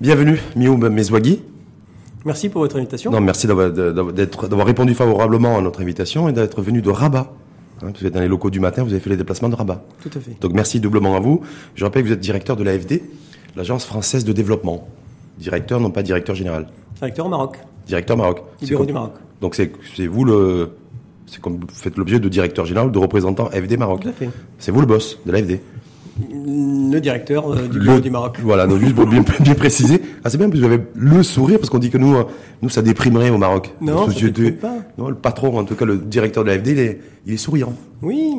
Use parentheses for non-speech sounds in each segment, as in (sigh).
Bienvenue, Miou Mezwagi. Merci pour votre invitation. Non, merci d'avoir, répondu favorablement à notre invitation et d'être venu de Rabat. Hein, vous êtes dans les locaux du matin, vous avez fait les déplacements de Rabat. Tout à fait. Donc merci doublement à vous. Je rappelle que vous êtes directeur de l'AFD, l'Agence française de développement. Directeur, non pas directeur général. Directeur au Maroc. Directeur Maroc. Du bureau comme- du Maroc. Donc c'est, vous le, c'est comme vous faites l'objet de directeur général ou de représentant FD Maroc. Tout à fait. C'est vous le boss de l'AFD. Le directeur euh, du bureau Le- du Maroc. Voilà, donc juste pour bien, (laughs) bien préciser. Ah, c'est bien, parce que vous avez le sourire, parce qu'on dit que nous, euh, nous, ça déprimerait au Maroc. Non, ça pas. Non, le patron, en tout cas, le directeur de l'AFD, il est, il est souriant. Oui,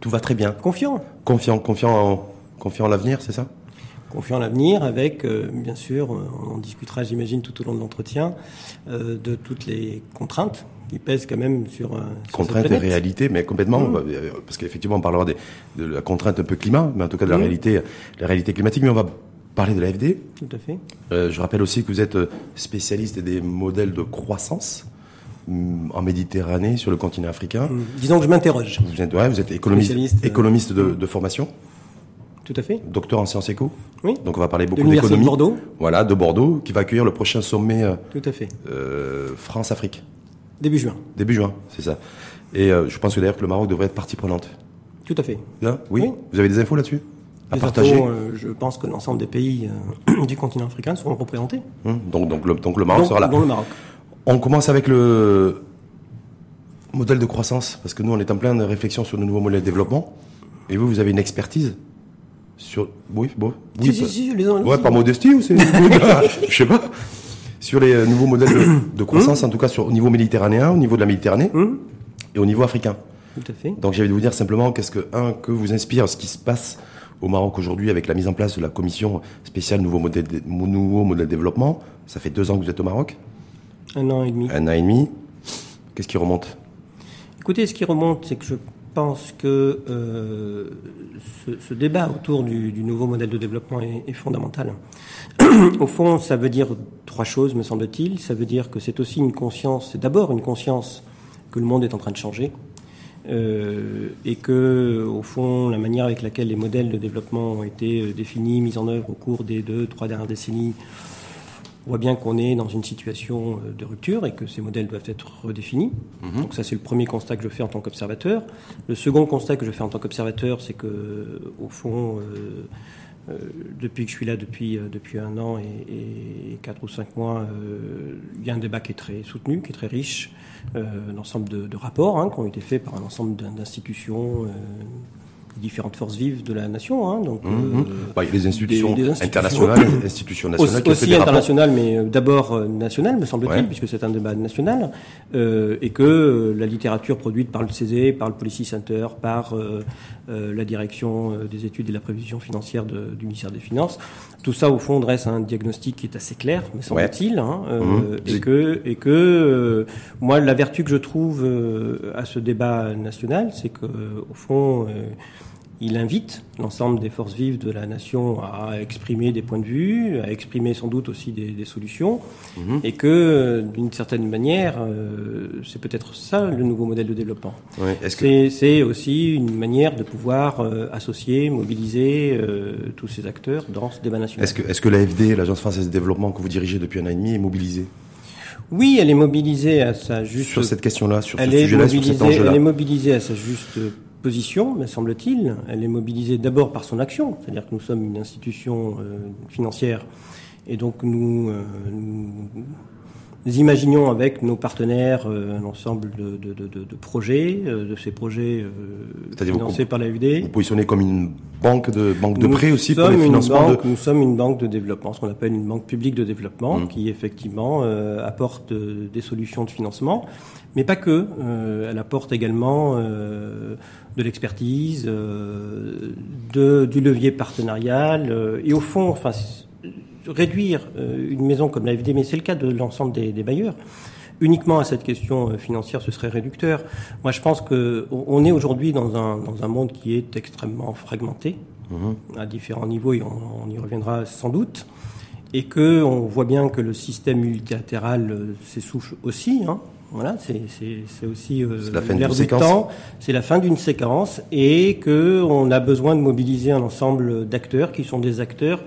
Tout va très bien. confiant. Confiant, confiant en, confiant en l'avenir, c'est ça? Confiant en l'avenir avec, euh, bien sûr, on discutera, j'imagine, tout au long de l'entretien, de toutes les contraintes qui pèsent quand même sur, Contrainte et réalité, mais complètement, Mmh. euh, parce qu'effectivement, on parlera des- de la contrainte un peu climat, mais en tout cas de la Mmh. réalité, la réalité climatique, mais on va parler de l'AFD. Tout à fait. Euh, je rappelle aussi que vous êtes euh, spécialiste des modèles de croissance hum, en Méditerranée, sur le continent africain. Hum, Disons que je m'interroge. Vous êtes, ouais, vous êtes économiste, euh, de, de formation, Tout à fait. docteur en sciences éco. Oui. Donc on va parler beaucoup l'Université de d'économie. Bordeaux. Voilà, de Bordeaux, qui va accueillir le prochain sommet euh, Tout à fait. euh, France-Afrique, Début juin. début juin, c'est ça. Et euh, je pense que d'ailleurs que le Maroc devrait être partie prenante. Tout à fait. Là oui. Oui. Vous avez des infos là-dessus à Les partager infos, euh, je pense que l'ensemble des pays euh, (clears throat) du continent africain seront représentés. Hum, donc, donc, le, donc le Maroc sera là. dont le Maroc. On commence avec le modèle de croissance, parce que nous, on est en pleine réflexion sur le nouveau modèle de développement. Et vous, vous avez une expertise sur... Oui, bon. Oui, si, si, si, les Ouais, par modestie ou c'est... (laughs) Je sais pas. Sur les euh, nouveaux modèles de, (coughs) de croissance, en tout cas sur, au niveau méditerranéen, au niveau de la Méditerranée Hum, et au niveau africain. Tout à fait. Donc j'avais de vous dire simplement qu'est-ce que, un, que vous inspire ce qui se passe au Maroc aujourd'hui avec la mise en place de la commission spéciale nouveau modèle nouveau modèle de développement. Ça fait deux ans que vous êtes au Maroc, Un an et demi. un an et demi. Qu'est-ce qui remonte? Écoutez, ce qui remonte, c'est que je pense que euh, ce, ce débat autour du, du nouveau modèle de développement est, est fondamental. (clears throat) Au fond, ça veut dire trois choses, me semble-t-il. Ça veut dire que c'est aussi une conscience, c'est d'abord une conscience que le monde est en train de changer. euh, et que, au fond, la manière avec laquelle les modèles de développement ont été euh, définis, mis en œuvre au cours des deux, trois dernières décennies, on voit bien qu'on est dans une situation euh, de rupture et que ces modèles doivent être redéfinis. Donc ça, c'est le premier constat que je fais en tant qu'observateur. Le second constat que je fais en tant qu'observateur, c'est que, au fond, euh, euh, depuis que je suis là, depuis, euh, depuis un an et, et quatre ou cinq mois, euh, il y a un débat qui est très soutenu, qui est très riche, euh, un ensemble de, de rapports hein, qui ont été faits par un ensemble d'in- d'institutions, euh, différentes forces vives de la nation. Hein, donc, Mhm. euh, Bah, Il y a les institutions, des institutions- internationales, (coughs) institutions nationales aussi, aussi des rapports. international, mais euh, d'abord euh, national, me semble-t-il, Ouais. puisque c'est un débat national, euh, et que euh, la littérature produite par le CESE, par le Policy Center, par euh, euh, la direction des études et de la prévision financière de- du ministère des Finances, tout ça au fond dresse un diagnostic qui est assez clair, me semble-t-il, hein, euh, Mhm. et que, et que euh, moi la vertu que je trouve euh, à ce débat national, c'est que au fond euh, il invite l'ensemble des forces vives de la nation à exprimer des points de vue, à exprimer sans doute aussi des, des solutions, Mhm. et que d'une certaine manière, euh, c'est peut-être ça le nouveau modèle de développement. Ouais. Est-ce que C'est aussi une manière de pouvoir euh, associer, mobiliser euh, tous ces acteurs dans ce débat national. est-ce que l'AFD, l'Agence française de développement que vous dirigez depuis un an et demi, est mobilisée? Oui, elle est mobilisée à sa juste sur cette question-là, sur ce sujet-là, sur cet mobilisée, elle enjeu-là est mobilisée à sa juste position, me semble-t-il. Elle est mobilisée d'abord par son action, c'est-à-dire que nous sommes une institution euh, financière et donc nous, euh, nous imaginons avec nos partenaires euh, un ensemble de, de- de- de- de projets, euh, de ces projets euh, vous financés par la FD. Vous positionnez comme une banque de banque de Nous prêt aussi pour les une financements banque-. Nous sommes une banque de développement, ce qu'on appelle une banque publique de développement, Mm. qui effectivement euh, apporte euh, des solutions de financement, mais pas que. Euh, elle apporte également euh, de l'expertise, euh, de, du levier partenarial, euh, et au fond, enfin, réduire euh, une maison comme la FD, mais c'est le cas de l'ensemble des, des bailleurs. Uniquement à cette question euh, financière, ce serait réducteur. Moi, je pense que on- est aujourd'hui dans un, dans un monde qui est extrêmement fragmenté Mhm. à différents niveaux, et on, on y reviendra sans doute, et que on voit bien que le système multilatéral euh, s'essouffle aussi. Hein. Voilà, c'est c'est- c'est aussi euh, C'est la fin l'air du séquence. temps, c'est la fin d'une séquence, et que on a besoin de mobiliser un ensemble d'acteurs qui sont des acteurs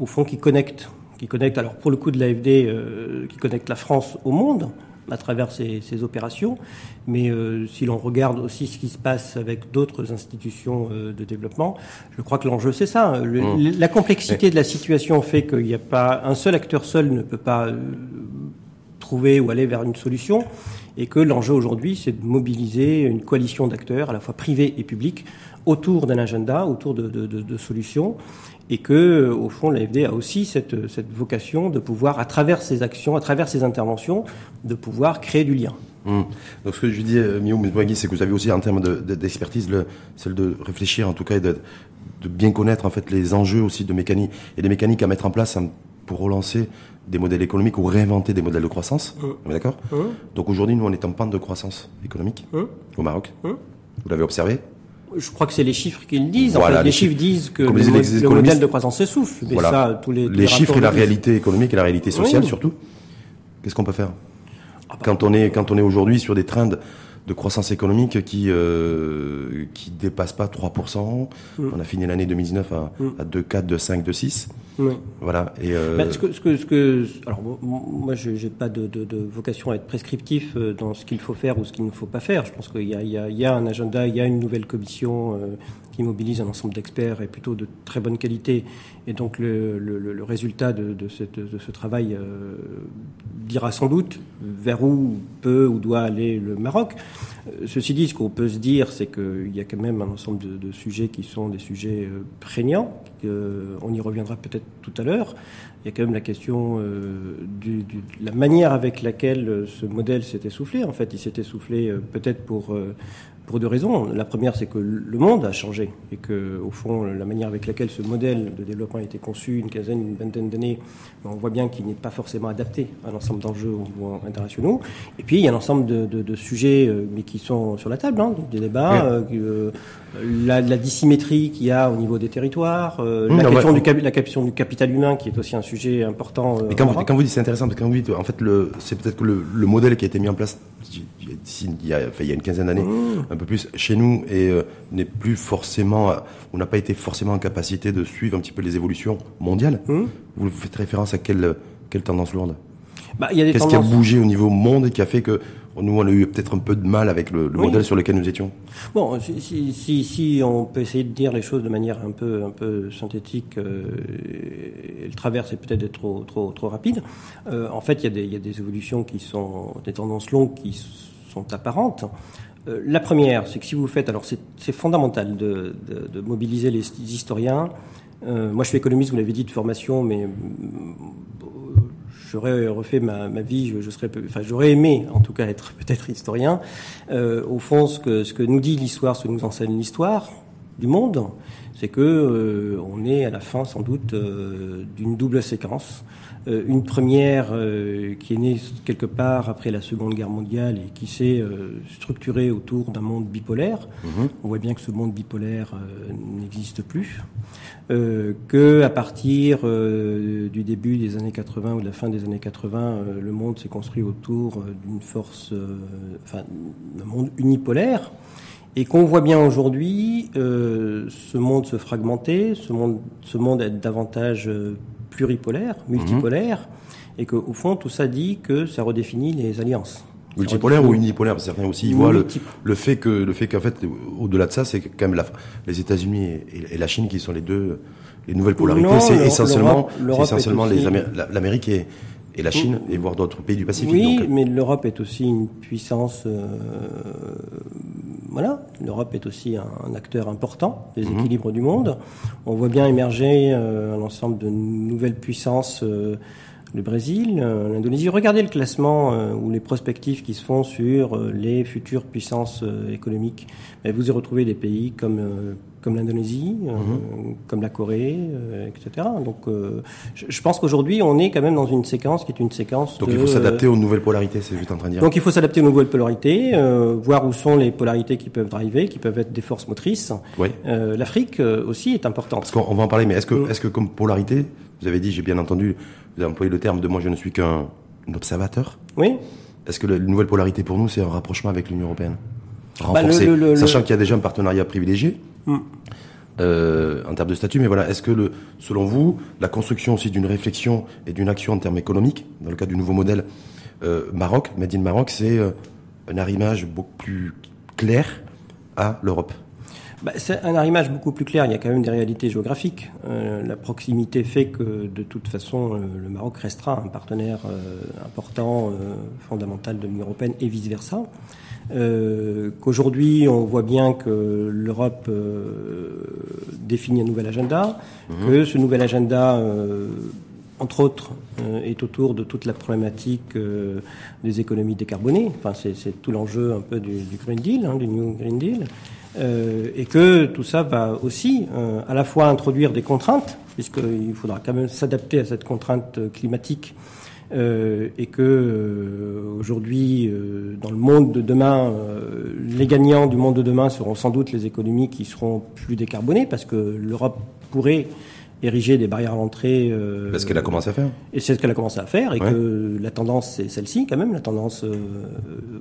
au fond qui connectent qui connecte, alors pour le coup de l'AFD, euh, qui connecte la France au monde à travers ces, ces opérations. Mais euh, si l'on regarde aussi ce qui se passe avec d'autres institutions euh, de développement, je crois que l'enjeu c'est ça. Le, Mmh. La complexité de la situation fait qu'il n'y a pas un seul acteur seul ne peut pas euh, trouver ou aller vers une solution, et que l'enjeu aujourd'hui c'est de mobiliser une coalition d'acteurs, à la fois privés et publics, autour d'un agenda, autour de, de, de, de solutions et que, euh, au fond, l'AFD a aussi cette, cette vocation de pouvoir, à travers ses actions, à travers ses interventions, de pouvoir créer du lien. Hum. Donc ce que je dis, euh, Mio c'est que vous avez aussi en termes de- de- d'expertise, le- celle de réfléchir en tout cas et de, de bien connaître en fait les enjeux aussi de mécanique et des mécaniques à mettre en place pour relancer des modèles économiques ou réinventer des modèles de croissance. On est d'accord? Donc aujourd'hui, nous, on est en pente de croissance économique au Maroc. Vous l'avez observé? Je crois que c'est les chiffres qui le disent. En Voilà, fait, les les chiffres disent que le, le modèle de croissance s'essouffle. Voilà. ça, tous les, tous les chiffres et la réalité économique et la réalité sociale Oui. surtout. Qu'est-ce qu'on peut faire Ah bah. quand on est quand on est aujourd'hui sur des trends de croissance économique qui euh, qui dépassent pas 3%. Mm. On a fini l'année 2019 à, Mm. à 2,4, 2,5, 2,6. Oui. Voilà. Et euh, Bah, ce que, ce que, ce que, alors mo- moi, je n'ai pas de, de, de vocation à être prescriptif euh, dans ce qu'il faut faire ou ce qu'il ne faut pas faire. Je pense qu'il y a, il y, a, il y a un agenda, il y a une nouvelle commission euh, qui mobilise un ensemble d'experts et plutôt de très bonne qualité. Et donc le, le, le- résultat de, de, cette, de ce travail euh, dira sans doute vers où peut ou doit aller le Maroc. Euh, Ceci dit, ce qu'on peut se dire, c'est qu'il y a quand même un ensemble de, de sujets qui sont des sujets euh, prégnants. que on y reviendra peut-être tout à l'heure. Il y a quand même la question euh, du, du- de la manière avec laquelle euh, ce modèle s'est essoufflé. En fait, il s'est essoufflé euh, peut-être pour euh, pour deux raisons. La première, c'est que le monde a changé et que, au fond, la manière avec laquelle ce modèle de développement a été conçu une quinzaine, une vingtaine d'années, on voit bien qu'il n'est pas forcément adapté à l'ensemble d'enjeux au niveau international. Et puis, il y a un ensemble de, de- de sujets, euh, mais qui sont sur la table, hein, donc des débats, euh, euh, la, la dissymétrie qu'il y a au niveau des territoires, euh, Mmh, la, non, question ouais. du, cap- la question du capital humain, qui est aussi un sujet important. euh, Mais quand vous, quand vous dites c'est intéressant, parce que quand vous dites, en fait, c'est peut-être que le, le modèle qui a été mis en place il y a, enfin, il y a une quinzaine d'années, Mmh. un peu plus chez nous, et euh, n'est plus forcément, on n'a pas été forcément en capacité de suivre un petit peu les évolutions mondiales. Mmh. Vous faites référence à quelle, quelle tendance lourde Bah, Qu'est-ce qui a bougé au niveau monde et qui a fait que nous, on a eu peut-être un peu de mal avec le, le Oui. modèle sur lequel nous étions? Bon, si, si, si, si on peut essayer de dire les choses de manière un peu, un peu synthétique, euh, le travers c'est peut-être d'être trop, trop, trop rapide. Euh, en fait, il y, a des, il y a des évolutions qui sont des tendances longues qui sont apparentes. Euh, la première, c'est que si vous faites, alors c'est fondamental de, mobiliser les historiens. Euh, moi, je suis économiste, vous l'avez dit, de formation, mais euh, j'aurais refait ma, vie, je, serais, enfin, j'aurais aimé, en tout cas, être peut-être historien. Au fond, ce que, ce que nous dit l'histoire, ce que nous enseigne l'histoire du monde, c'est que on est à la fin, sans doute, d'une double séquence. Euh, une première euh, qui est née quelque part après la Seconde Guerre mondiale et qui s'est euh, structurée autour d'un monde bipolaire. On voit bien que ce monde bipolaire euh, n'existe plus. Euh, que à partir euh, du début des années 80 ou de la fin des années 80, euh, le monde s'est construit autour d'une force, euh, enfin, d'un monde unipolaire, et qu'on voit bien aujourd'hui euh, ce monde se fragmenter, ce monde, ce monde être davantage euh, pluripolaire, multipolaire, et qu'au fond tout ça dit que ça redéfinit les alliances. Multipolaire ou unipolaire Certains aussi voient le, le fait que le fait qu'en fait au-delà de ça c'est quand même la, les États-Unis et, et la Chine qui sont les deux les nouvelles polarités. C'est essentiellement essentiellement l'Amérique et, et la Chine et voire d'autres pays du Pacifique. Oui, donc, mais l'Europe est aussi une puissance. euh, voilà, l'Europe est aussi un, acteur important des Mhm. équilibres du monde. On voit bien émerger euh, un ensemble de nouvelles puissances. euh, le Brésil, euh, l'Indonésie. Regardez le classement euh, ou les prospectives qui se font sur euh, les futures puissances euh, économiques. Et vous y retrouvez des pays comme comme l'Indonésie, euh, Mhm. comme la Corée, euh, etc. Donc, euh, je, je pense qu'aujourd'hui, on est quand même dans une séquence qui est une séquence donc de, il faut s'adapter aux nouvelles polarités. C'est juste en train de dire. donc il faut s'adapter aux nouvelles polarités, voir où sont les polarités qui peuvent driver, qui peuvent être des forces motrices. Oui. L'Afrique aussi est importante. Parce qu'on on va en parler, mais est-ce que, Mm. est-ce que comme polarité, vous avez dit, j'ai bien entendu, vous avez employé le terme de moi je ne suis qu'un observateur. Oui. Est-ce que la nouvelle polarité pour nous, c'est un rapprochement avec l'Union européenne? Bah, Renforcé, le- le- le- sachant qu'il y a déjà un partenariat privilégié. Euh, en termes de statut. Mais voilà, est-ce que, selon vous, la construction aussi d'une réflexion et d'une action en termes économiques, dans le cas du nouveau modèle euh, Maroc, Made in Maroc, c'est euh, un arrimage beaucoup plus clair à l'Europe? Bah, c'est un arrimage beaucoup plus clair. Il y a quand même des réalités géographiques. La proximité fait que, de toute façon, le Maroc restera un partenaire important, fondamental de l'Union européenne et vice versa. Qu'aujourd'hui, on voit bien que l'Europe définit un nouvel agenda, mmh. que ce nouvel agenda entre autres, est autour de toute la problématique des économies décarbonées. Enfin, c'est tout l'enjeu un peu du, du Green Deal, hein, du New Green Deal. Euh, et que tout ça va aussi euh, à la fois introduire des contraintes, puisqu'il faudra quand même s'adapter à cette contrainte climatique, euh, et que euh, aujourd'hui, euh, dans le monde de demain, les gagnants du monde de demain seront sans doute les économies qui seront plus décarbonées, parce que l'Europe pourrait ériger des barrières à l'entrée. Euh, ce qu'elle a commencé à faire. Et c'est ce qu'elle a commencé à faire, et que la tendance c'est celle-ci quand même, la tendance euh,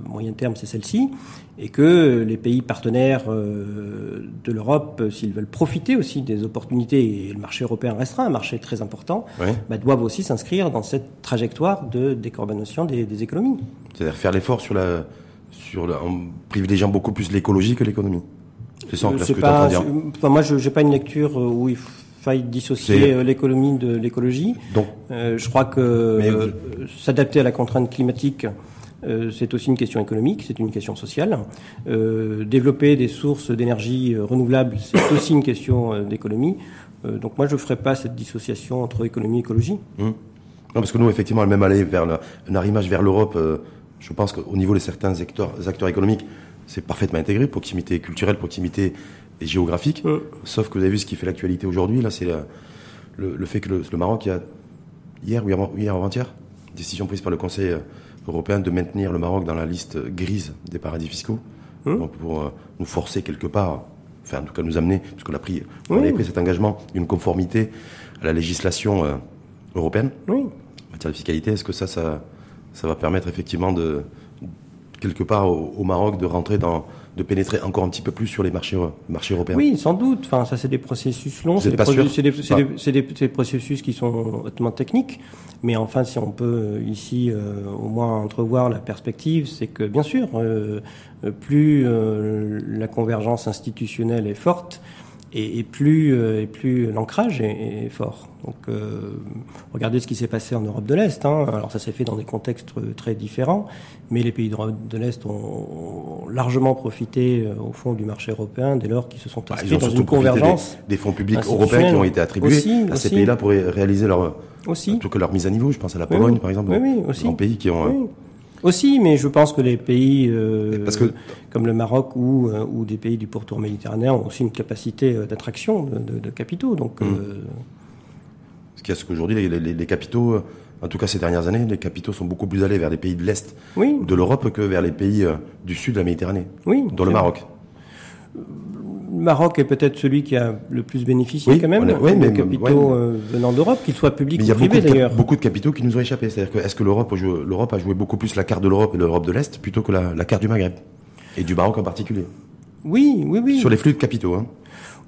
moyen terme c'est celle-ci, et que les pays partenaires euh, de l'Europe, s'ils veulent profiter aussi des opportunités, et le marché européen restera un marché très important, bah, doivent aussi s'inscrire dans cette trajectoire de décarbonation des, des économies. C'est-à-dire faire l'effort sur la, sur la, en privilégiant beaucoup plus l'écologie que l'économie. C'est ça, ce que pas, dire. Enfin, moi, je n'ai pas une lecture où il faut faille dissocier euh, l'économie de l'écologie. Euh, je crois que euh, s'adapter à la contrainte climatique, c'est aussi une question économique, c'est une question sociale. développer des sources d'énergie renouvelables, c'est (coughs) aussi une question d'économie. donc moi, je ne ferai pas cette dissociation entre économie et écologie. Hum. Non, parce que nous, effectivement, même aller vers le, un arrimage vers l'Europe, je pense qu'au niveau de certains acteurs, acteurs économiques, c'est parfaitement intégré, proximité culturelle, proximité et géographique. Sauf que vous avez vu ce qui fait l'actualité aujourd'hui, là, c'est le, fait que le, Maroc, il y a hier ou hier avant-hier, décision prise par le Conseil euh, européen de maintenir le Maroc dans la liste grise des paradis fiscaux. Donc pour euh, nous forcer quelque part, enfin en tout cas nous amener, parce qu'on a pris, on avait pris cet engagement d'une conformité à la législation euh, européenne en matière de fiscalité. Est-ce que ça, ça, ça va permettre effectivement de quelque part au Maroc de rentrer dans de pénétrer encore un petit peu plus sur les marchés, marchés européens Oui, sans doute. Enfin, ça, c'est des processus longs. C'est des, des, processus qui sont hautement techniques. Mais enfin, si on peut euh, ici euh, au moins entrevoir la perspective, c'est que bien sûr, euh, plus la convergence institutionnelle est forte, et, plus, et plus l'ancrage est, fort. Donc, euh, regardez ce qui s'est passé en Europe de l'Est. Hein. Alors, ça s'est fait dans des contextes très différents, mais les pays d'Europe de l'Est ont, largement profité, euh, au fond, du marché européen dès lors qu'ils se sont bah, inscrits dans une convergence. Des, fonds publics européens qui ont été attribués à ces pays-là pour réaliser leur, aussi. tout que leur mise à niveau. Je pense à la Pologne, par exemple, oui, oui, aussi. pays qui ont. Aussi, mais je pense que les pays euh, comme le Maroc ou, euh, ou des pays du pourtour méditerranéen ont aussi une capacité euh, d'attraction de, capitaux. Donc, mmh. Ce qui est ce qu'aujourd'hui, les, capitaux, en tout cas ces dernières années, les capitaux sont beaucoup plus allés vers les pays de l'Est de l'Europe que vers les pays du Sud de la Méditerranée, oui, dont le Maroc. Le Maroc est peut-être celui qui a le plus bénéficié quand même des capitaux euh, venant d'Europe, qu'ils soient publics ou privés d'ailleurs. Il y a beaucoup de capitaux qui nous ont échappé. C'est-à-dire que est-ce que l'Europe l'Europe a joué beaucoup plus la carte de l'Europe et l'Europe de l'Est plutôt que la, carte du Maghreb et du Maroc en particulier? Oui, oui, oui. Sur les flux de capitaux. Hein.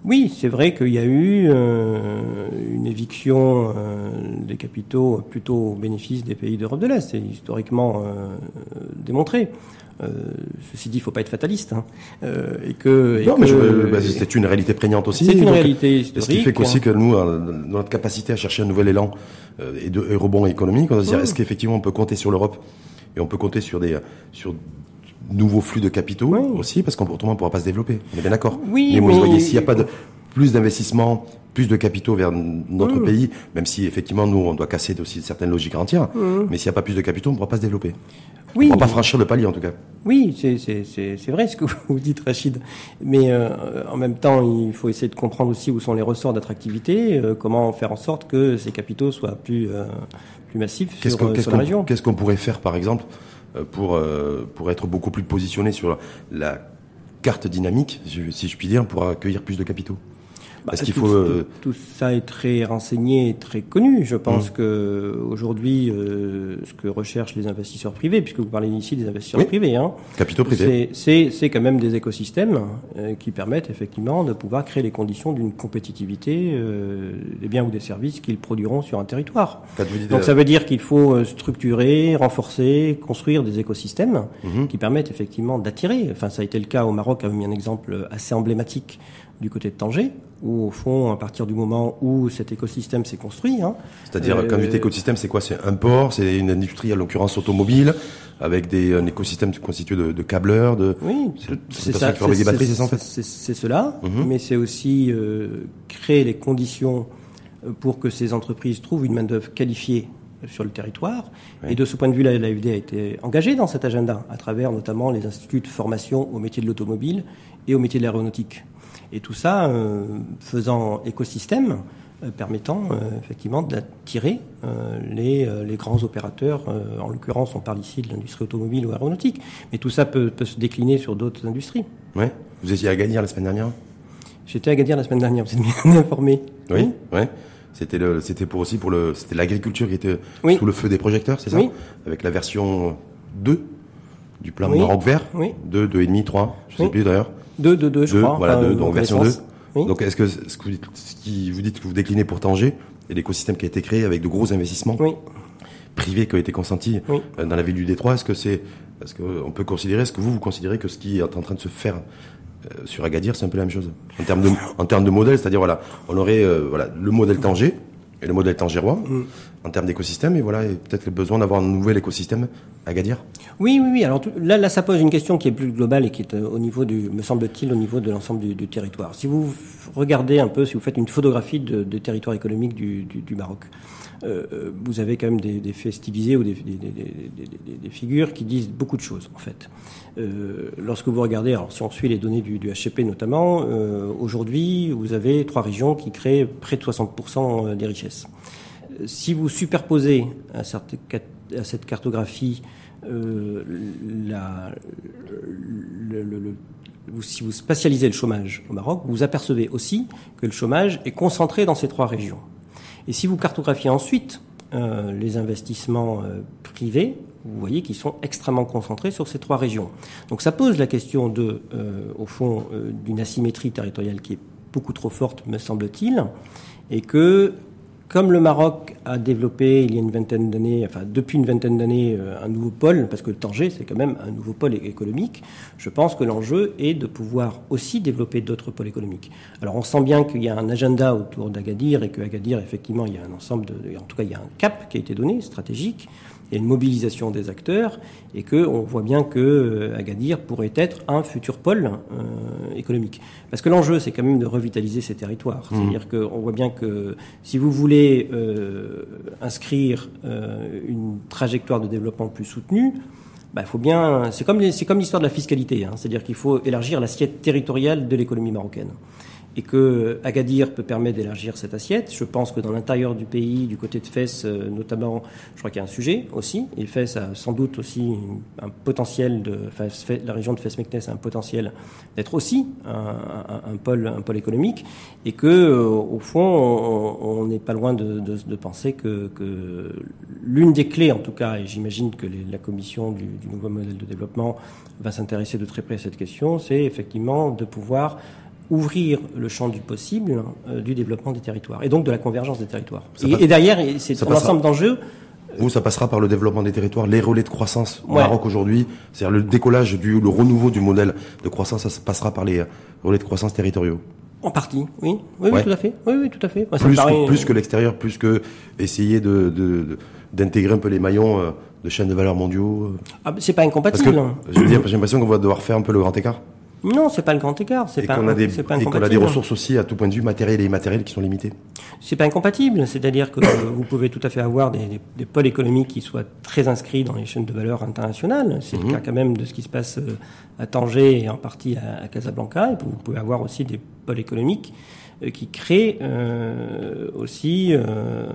Oui, c'est vrai qu'il y a eu euh, une éviction euh, des capitaux plutôt au bénéfice des pays d'Europe de l'Est. C'est historiquement démontré. Euh, ceci dit, il ne faut pas être fataliste. Hein. Euh, et que, non, mais bah, c'est une réalité prégnante aussi. C'est une réalité historique. Ce qui fait qu'aussi que nous, dans notre capacité à chercher un nouvel élan euh, et de rebond économique, on va se dire, est-ce qu'effectivement on peut compter sur l'Europe et on peut compter sur des sur nouveaux flux de capitaux aussi, parce qu'autrement on ne pourra pas se développer. On est bien d'accord. Oui, mais, mais... s'il n'y a pas de plus d'investissement, plus de capitaux vers notre pays, même si effectivement nous on doit casser aussi certaines logiques entières, mais s'il n'y a pas plus de capitaux, on ne pourra pas se développer. Oui, on ne pourra pas franchir le palier en tout cas. Oui, c'est vrai ce que (laughs) vous dites Rachid, mais euh, en même temps il faut essayer de comprendre aussi où sont les ressorts d'attractivité, euh, comment faire en sorte que ces capitaux soient plus, euh, plus massifs sur, sur la région. Qu'est-ce qu'on pourrait faire par exemple pour, pour être beaucoup plus positionné sur la carte dynamique, si je puis dire, pour accueillir plus de capitaux? Bah, Est-ce qu'il tout, faut euh, tout, tout ça est très renseigné et très connu. Je pense Mm. que aujourd'hui, euh, ce que recherchent les investisseurs privés, puisque vous parlez ici des investisseurs Oui. privés, hein, capitaux privés c'est- quand même des écosystèmes euh, qui permettent effectivement de pouvoir créer les conditions d'une compétitivité euh, des biens ou des services qu'ils produiront sur un territoire. Donc euh, ça veut dire qu'il faut euh, structurer, renforcer, construire des écosystèmes Mhm. qui permettent effectivement d'attirer. Enfin, ça a été le cas au Maroc, avait mis un exemple assez emblématique du côté de Tanger, où au fond, à partir du moment où cet écosystème s'est construit, hein, C'est-à-dire, Euh, quand vous dites écosystème, c'est quoi? C'est un port, c'est une industrie, en l'occurrence automobile, avec des, un écosystème constitué de, de câbleurs, de... Oui, C'est- ça. c'est ça, en fait? cela, Mhm. mais c'est aussi euh, créer les conditions euh, pour que ces entreprises trouvent une main-d'œuvre qualifiée sur le territoire. Oui. Et de ce point de vue-là, l'AFD a été engagée dans cet agenda, à travers notamment les instituts de formation au métier de l'automobile et au métier de l'aéronautique. Et tout ça euh, faisant écosystème, euh, permettant euh, effectivement d'attirer les, les grands opérateurs. en l'occurrence, on parle ici de l'industrie automobile ou aéronautique, mais tout ça peut, peut se décliner sur d'autres industries. Ouais. Vous étiez à Gagnère la semaine dernière? J'étais à Gadir la semaine dernière, vous êtes bien (laughs) informé. Oui. Ouais. C'était le, c'était pour aussi pour le, c'était l'agriculture qui était Oui. sous le feu des projecteurs, c'est ça? Oui. Avec la version 2 du plan Oui. Maroc vert? Oui. 2, 2,5, 3, je sais Oui. plus d'ailleurs. Deux, deux, deux, je Deux, crois. voilà, enfin, donc version connaissance. Oui. Donc est-ce que ce que vous dites, ce qui vous dites que vous déclinez pour Tanger et l'écosystème qui a été créé avec de gros investissements Oui. privés qui ont été consentis Oui. euh, dans la ville du Détroit, est-ce que c'est, est-ce qu'on peut considérer, est-ce que vous vous considérez que ce qui est en train de se faire euh, sur Agadir, c'est un peu la même chose? En termes de en termes de modèle, c'est-à-dire voilà, on aurait euh, voilà le modèle Tanger et le modèle tangérois Mm. En termes d'écosystème et voilà et peut-être le besoin d'avoir un nouvel écosystème à Agadir. Oui, oui, oui. Alors là, ça pose une question qui est plus globale et qui est euh, au niveau du, me semble-t-il, au niveau de l'ensemble du, territoire. Si vous regardez un peu, si vous faites une photographie de, territoire économique du, Maroc, euh, euh, vous avez quand même des, des faits stylisés ou des, figures qui disent beaucoup de choses, en fait. Lorsque vous regardez, alors si on suit les données du, HCP notamment, aujourd'hui, vous avez trois régions qui créent près de 60% des richesses. Si vous superposez à cette, cartographie euh, si vous spatialisez le chômage au Maroc, vous apercevez aussi que le chômage est concentré dans ces trois régions. Et si vous cartographiez ensuite euh, les investissements euh, privés, vous voyez qu'ils sont extrêmement concentrés sur ces trois régions. Donc ça pose la question de, au fond, d'une asymétrie territoriale qui est beaucoup trop forte, me semble-t-il, et que comme le Maroc a développé il y a une vingtaine d'années, enfin depuis une vingtaine d'années, euh, un nouveau pôle, parce que Tanger c'est quand même un nouveau pôle économique, je pense que l'enjeu est de pouvoir aussi développer d'autres pôles économiques. Alors on sent bien qu'il y a un agenda autour d'Agadir et que Agadir effectivement il y a un ensemble de, en tout cas il y a un cap qui a été donné stratégique, il y a une mobilisation des acteurs et que on voit bien que euh, Agadir pourrait être un futur pôle euh, économique. Parce que l'enjeu, c'est quand même de revitaliser ces territoires. C'est-à-dire qu'on voit bien que si vous voulez euh, inscrire euh, une trajectoire de développement plus soutenue, bah, il faut bien. C'est comme les- comme l'histoire de la fiscalité. Hein, C'est-à-dire qu'il faut élargir l'assiette territoriale de l'économie marocaine et que Agadir peut permettre d'élargir cette assiette. Je pense que dans l'intérieur du pays, du côté de Fès euh, notamment, je crois qu'il y a un sujet aussi. Et Fès a sans doute aussi un potentiel de, enfin, la région de Fès-Meknès a un potentiel d'être aussi un, pôle, un pôle économique, et que euh, au fond, on n'est pas loin de, penser que, l'une des clés, en tout cas, et j'imagine que la commission du nouveau modèle de développement va s'intéresser de très près à cette question, c'est effectivement de pouvoir ouvrir le champ du possible euh, du développement des territoires et donc de la convergence des territoires. Ça Et, passe- et derrière, c'est un ensemble d'enjeux. Vous, ça passera par le développement des territoires, les relais de croissance au Ouais. Maroc aujourd'hui, c'est-à-dire le décollage du, le renouveau du modèle de croissance, ça se passera par les relais de croissance territoriaux. En partie, oui, oui, Ouais. oui, tout à fait, oui, oui, tout à fait. Moi, Plus, paraît- que, plus que l'extérieur, plus que essayer de, d'intégrer un peu les maillons euh, de chaînes de valeur mondiaux. euh. Ah, c'est pas Parce incompatible. que hein. je veux dire, j'ai l'impression qu'on va devoir faire un peu le grand écart. Non, c'est pas le grand écart. C'est pas, qu'on a des, pas et qu'on a des ressources aussi à tout point de vue matériel et immatériel qui sont limitées. C'est pas incompatible, c'est-à-dire que (coughs) vous pouvez tout à fait avoir des, des- des pôles économiques qui soient très inscrits dans les chaînes de valeur internationales. C'est Mhm. le cas quand même de ce qui se passe euh, à Tanger et en partie à, à Casablanca. Et vous pouvez avoir aussi des pôles économiques qui créent euh, aussi euh,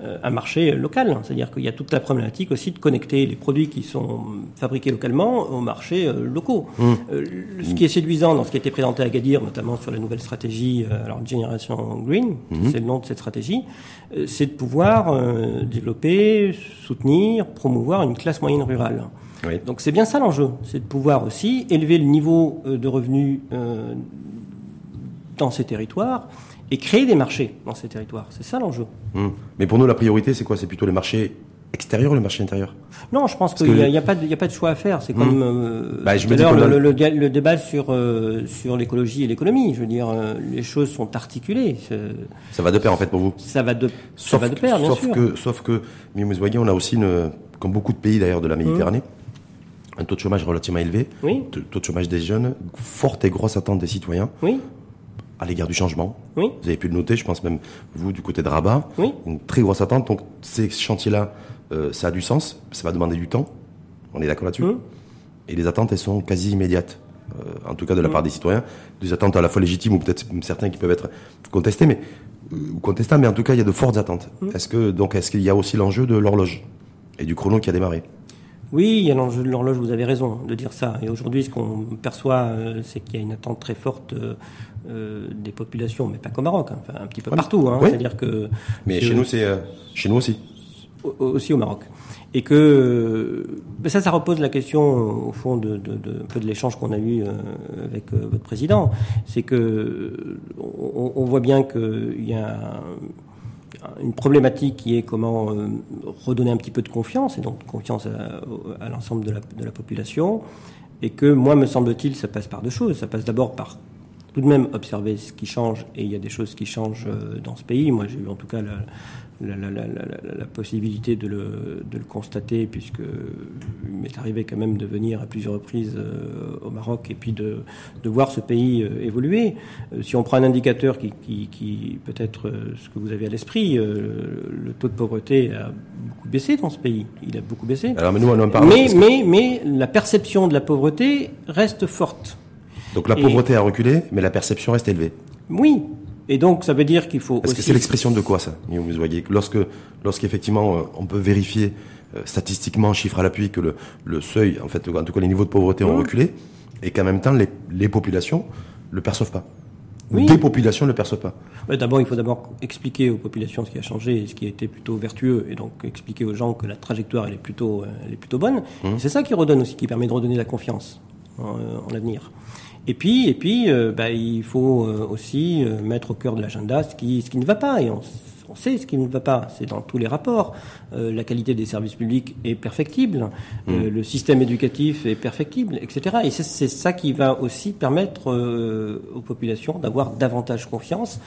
euh, un marché local. C'est-à-dire qu'il y a toute la problématique aussi de connecter les produits qui sont fabriqués localement aux marchés euh, locaux. Mmh. Euh, ce qui est séduisant dans ce qui a été présenté à Gadir, notamment sur la nouvelle stratégie, alors Génération Green, mmh. c'est le nom de cette stratégie, c'est de pouvoir développer, soutenir, promouvoir une classe moyenne rurale. Donc c'est bien ça l'enjeu, c'est de pouvoir aussi élever le niveau de revenus dans ces territoires et créer des marchés dans ces territoires. C'est ça l'enjeu. Hum. Mais pour nous, la priorité, c'est quoi? C'est plutôt les marchés extérieurs ou les marchés intérieurs Non, je pense qu'il n'y a, a, pas de choix à faire. C'est comme hum. euh, bah, je le, le, débat sur, euh, sur l'écologie et l'économie. Je veux dire, euh, les choses sont articulées. Ça va de pair, en fait, pour vous? Ça va de, ça va de pair, bien sauf sûr. Que, sauf que, on a aussi, une, comme beaucoup de pays d'ailleurs de la Méditerranée, hum. un taux de chômage relativement élevé, oui. taux de chômage des jeunes, forte et grosse attente des citoyens. Oui à l'égard du changement. Oui. Vous avez pu le noter, je pense même vous du côté de Rabat. Oui. Une très grosse attente. Donc ces chantiers-là, euh, ça a du sens, ça va demander du temps. On est d'accord là-dessus. Mmh. Et les attentes, elles sont quasi immédiates. Euh, en tout cas de la mmh. part des citoyens, des attentes à la fois légitimes ou peut-être certains qui peuvent être contestés, mais euh, ou contestables, mais en tout cas il y a de fortes attentes. Mmh. Est-ce que donc est-ce qu'il y a aussi l'enjeu de l'horloge et du chrono qui a démarré? Oui, il y a l'enjeu de l'horloge, vous avez raison de dire ça. Et aujourd'hui, ce qu'on perçoit, c'est qu'il y a une attente très forte euh, des populations, mais pas qu'au Maroc, hein, enfin, un petit peu partout. Hein, C'est-à-dire que. Mais chez nous, c'est euh, chez nous aussi. aussi au Maroc. Et que ça, ça repose la question au fond de, de, de un peu de l'échange qu'on a eu euh, avec votre président. C'est que on, on, voit bien qu'il y a une problématique qui est comment redonner un petit peu de confiance et donc confiance à, l'ensemble de la, de la population. Et que moi, me semble-t-il, ça passe par deux choses. Ça passe d'abord par tout de même observer ce qui change, et il y a des choses qui changent euh, dans ce pays. Moi, j'ai eu en tout cas la, la, la, la possibilité de le, de le, constater, puisque il m'est arrivé quand même de venir à plusieurs reprises euh, au Maroc et puis de, de voir ce pays euh, évoluer. si on prend un indicateur qui, qui, qui peut-être ce que vous avez à l'esprit, le taux de pauvreté a beaucoup baissé dans ce pays. Il a beaucoup baissé. Alors, mais nous, on en parle. Mais, mais, mais la perception de la pauvreté reste forte. Donc la pauvreté a reculé, mais la perception reste élevée. Oui. Et donc ça veut dire qu'il faut. Est-ce que c'est l'expression de quoi ça, vous voyez Lorsque, lorsqu'effectivement euh, on peut vérifier euh, statistiquement, chiffre à l'appui, que le, le, seuil, en fait, en tout cas les niveaux de pauvreté ont mmh. reculé, et qu'en même temps les, les populations le perçoivent pas. Oui. Des populations ne le perçoivent pas. d'abord, il faut d'abord expliquer aux populations ce qui a changé et ce qui a été plutôt vertueux, et donc expliquer aux gens que la trajectoire elle est plutôt, euh, elle est plutôt bonne. Mmh. C'est ça qui redonne aussi, qui permet de redonner la confiance en, en l'avenir. Et puis, et puis, euh, bah, il faut euh, aussi euh, mettre au cœur de l'agenda ce qui, ce qui ne va pas. Et on, on sait ce qui ne va pas. C'est dans tous les rapports. la qualité des services publics est perfectible. Mmh. le système éducatif est perfectible, etc. Et c'est ça qui va aussi permettre aux populations d'avoir davantage confiance.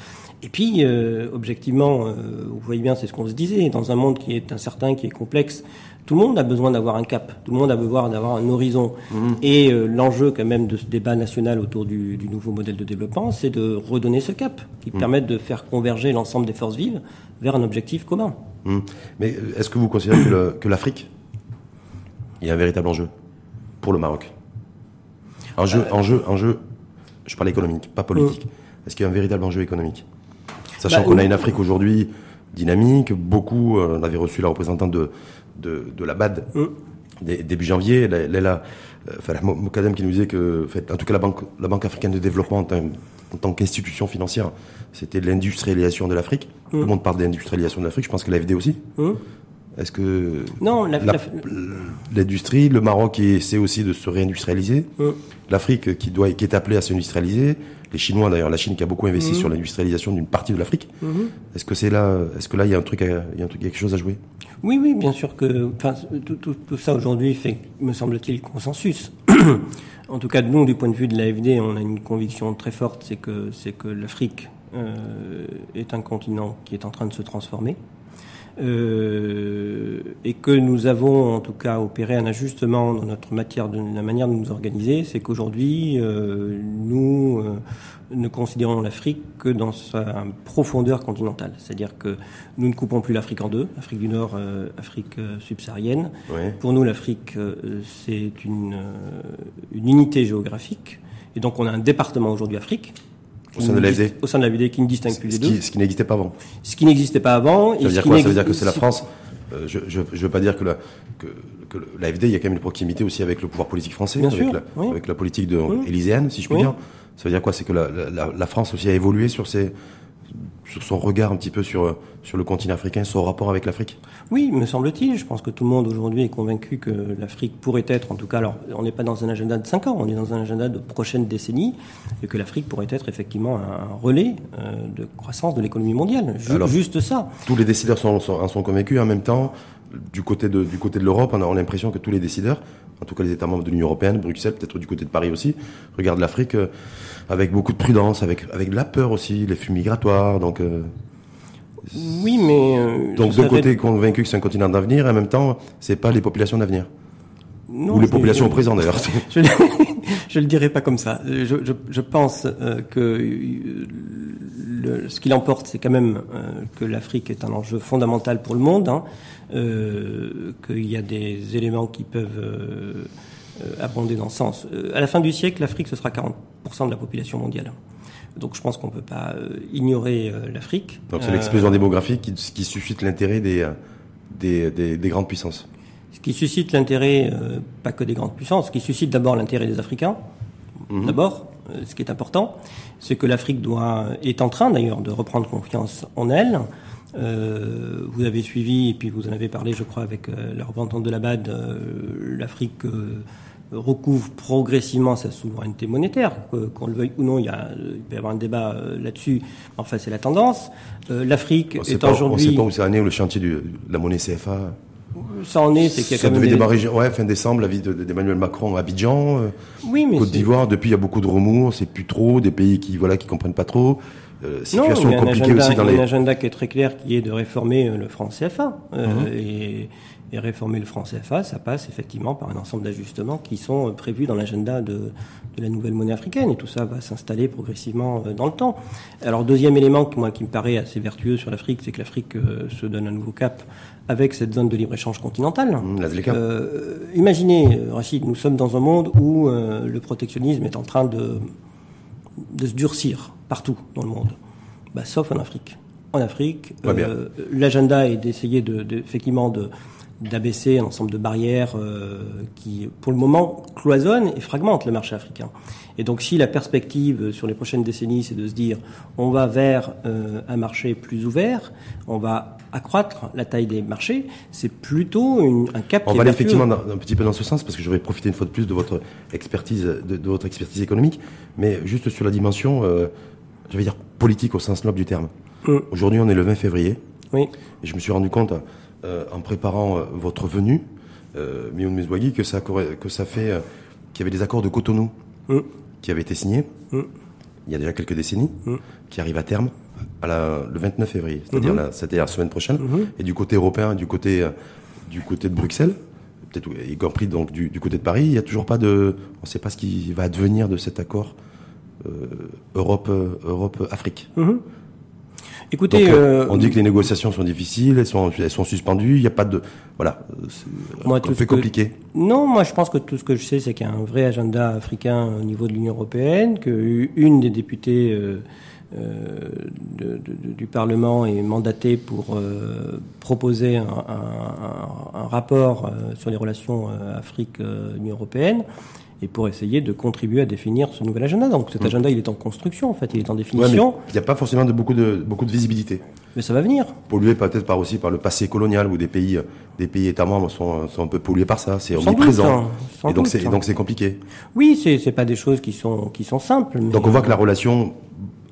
Et puis, objectivement, vous voyez bien, c'est ce qu'on se disait, dans un monde qui est incertain, qui est complexe, tout le monde a besoin d'avoir un cap, tout le monde a besoin d'avoir un horizon. Mhm. Et euh, l'enjeu quand même de ce débat national autour du, nouveau modèle de développement, c'est de redonner ce cap, qui mmh. permette de faire converger l'ensemble des forces vives vers un objectif commun. Mhm. Mais euh, est-ce que vous considérez que l'Afrique, il y a un véritable enjeu pour le Maroc? Enjeu, euh... enjeu, enjeu, je parle économique, pas politique. Mhm. Est-ce qu'il y a un véritable enjeu économique? Sachant bah, qu'on a une Afrique aujourd'hui dynamique, beaucoup, on avait reçu la représentante de, de, de la BAD début janvier. Elle, elle, a, euh, Mokadem qui nous disait que, fait, en tout cas, la Banque, la Banque africaine de développement en, tant qu'institution financière, c'était l'industrialisation de l'Afrique. Tout le monde parle d'industrialisation de l'Afrique. Je pense que l'AFD aussi. Est-ce que non l'industrie, le Maroc essaie aussi de se réindustrialiser, l'Afrique qui doit qui est appelée à s'industrialiser, les Chinois d'ailleurs, la Chine qui a beaucoup investi sur l'industrialisation d'une partie de l'Afrique. Est-ce que c'est là, est-ce que là il y a un truc, il y a un truc, quelque chose à jouer? Oui, oui, bien sûr que enfin, tout, tout, tout ça aujourd'hui fait, me semble-t-il, consensus. (clears throat) en tout cas, nous, du point de vue de l'AFD, on a une conviction très forte, c'est que, c'est que l'Afrique euh, est un continent qui est en train de se transformer. Euh, et que nous avons en tout cas opéré un ajustement dans notre matière de la manière de nous organiser, c'est qu'aujourd'hui euh, nous euh, ne considérons l'Afrique que dans sa profondeur continentale, c'est-à-dire que nous ne coupons plus l'Afrique en deux, Afrique du Nord, euh, Afrique subsaharienne. Ouais. Pour nous, l'Afrique c'est une, une unité géographique, et donc on a un département aujourd'hui Afrique Au sein de l'AFD Au sein de l'AFD qui ne distingue plus les deux. Ce qui n'existait pas avant. Ce qui n'existait pas avant. Ça veut dire quoi? Ça veut dire que c'est la France euh, je ne veux pas dire que la, que, que l'AFD, il y a quand même une proximité aussi avec le pouvoir politique français, avec, sûr, la, oui. avec la politique de, Oui. élyséenne, si je puis Oui. dire. Ça veut dire quoi? C'est que la, la, la France aussi a évolué sur, ses, sur son regard un petit peu sur, sur le continent africain, son rapport avec l'Afrique? Oui, me semble-t-il. Je pense que tout le monde aujourd'hui est convaincu que l'Afrique pourrait être, en tout cas, alors on n'est pas dans un agenda de 5 ans, on est dans un agenda de prochaines décennies, et que l'Afrique pourrait être effectivement un relais euh, de croissance de l'économie mondiale. Ju- Alors- juste ça. Tous les décideurs sont, sont, en sont convaincus. En même temps, du côté de, du côté de l'Europe, on a l'impression que tous les décideurs, en tout cas les États membres de l'Union européenne, Bruxelles, peut-être du côté de Paris aussi, regardent l'Afrique euh, avec beaucoup de prudence, avec, avec de la peur aussi, les flux migratoires. Donc, euh, Oui, mais euh, donc serait- côté convaincu que c'est un continent d'avenir, et en même temps, c'est pas les populations d'avenir. Non, Ou les populations au présent (laughs) d'ailleurs. Je ne le dirai pas comme ça. Je, je, je pense euh, que euh, le- ce qu'il emporte, c'est quand même euh, que l'Afrique est un enjeu fondamental pour le monde, hein, euh, qu'il y a des éléments qui peuvent euh, abonder dans ce sens. À la fin du siècle, l'Afrique, ce sera 40% de la population mondiale. Donc je pense qu'on ne peut pas ignorer l'Afrique. Donc c'est l'explosion démographique qui, qui suscite l'intérêt des, des, des, des grandes puissances. Ce qui suscite l'intérêt, euh, pas que des grandes puissances, ce qui suscite d'abord l'intérêt des Africains. D'abord, euh, ce qui est important, c'est que l'Afrique doit est en train d'ailleurs de reprendre confiance en elle. Euh, vous avez suivi et puis vous en avez parlé, je crois, avec euh, la représentante de la BAD. euh, L'Afrique recouvre progressivement sa souveraineté monétaire, qu'on le veuille ou non. Il, y a, il peut y avoir un débat là-dessus. Enfin, c'est la tendance. L'Afrique est pas- on sait aujourd'hui, pas où c'est allé, le chantier de la monnaie CFA. Ça en est, c'est qu'il y a Ça quand même devait des- démarrer ouais, fin décembre, la vie de- d'Emmanuel Macron à Abidjan. euh, oui, mais Côte d'Ivoire, depuis il y a beaucoup de remous, c'est plus trop, des pays qui voilà qui comprennent pas trop. Euh, Non, situation il y a compliquée agenda, aussi dans il y a les. un agenda qui est très clair, qui est de réformer euh, le franc CFA. Euh, Mhm. et, et réformer le franc CFA, ça passe effectivement par un ensemble d'ajustements qui sont prévus dans l'agenda de, de la nouvelle monnaie africaine. Et tout ça va s'installer progressivement dans le temps. Alors, deuxième élément qui, moi, qui me paraît assez vertueux sur l'Afrique, c'est que l'Afrique se donne un nouveau cap avec cette zone de libre-échange continentale. ZLECA. Euh, imaginez, euh, Rachid, nous sommes dans un monde où euh, le protectionnisme est en train de, de se durcir partout dans le monde, bah, sauf en Afrique. En Afrique, euh, l'agenda est d'essayer de, de- effectivement de d'abaisser un ensemble de barrières euh, qui, pour le moment, cloisonnent et fragmentent le marché africain. Et donc, si la perspective euh, sur les prochaines décennies, c'est de se dire, on va vers euh, un marché plus ouvert, on va accroître la taille des marchés, c'est plutôt une, un cap On qui va aller effectivement dans- un petit peu dans ce sens parce que j'aurais profité une fois de plus de votre expertise, de, de votre expertise économique, mais juste sur la dimension, euh, je vais dire politique au sens noble du terme. Mm. Aujourd'hui, on est le 20 février. Oui. Et je me suis rendu compte, euh, en préparant euh, votre venue, euh, Mioun Meswagi, que ça, que ça fait, qu'il y avait des accords de Cotonou Mm. qui avaient été signés Mm. il y a déjà quelques décennies, qui arrivent à terme à la, le 29 février, c'est-à-dire Mhm. la, semaine prochaine. Mhm. Et du côté européen, du côté, euh, du côté de Bruxelles, peut-être y compris donc du, du côté de Paris, il n'y a toujours pas de, on ne sait pas ce qui va advenir de cet accord euh, Europe, euh, Europe, Afrique. Mhm. Écoutez, Donc, euh, on dit que les négociations sont difficiles, elles sont, elles sont suspendues, il n'y a pas de, voilà, c'est un peu que- compliqué. Non, moi je pense que tout ce que je sais, c'est qu'il y a un vrai agenda africain au niveau de l'Union européenne, qu'une des députées euh, de- de- du Parlement est mandatée pour euh, proposer un, un- un- un rapport euh, sur les relations euh, Afrique-Union européenne et pour essayer de contribuer à définir ce nouvel agenda. Donc cet agenda, il est en construction, en fait, il est en Ouais, définition, il n'y a pas forcément de beaucoup de, beaucoup de visibilité. mais ça va venir. pollué peut-être par aussi par le passé colonial où des pays, des pays États membres sont, sont un peu pollués par ça. C'est omniprésent. doute, hein, et donc doute, c'est hein. donc c'est compliqué. Oui, c'est c'est pas des choses qui sont qui sont simples. mais- Donc on voit que la relation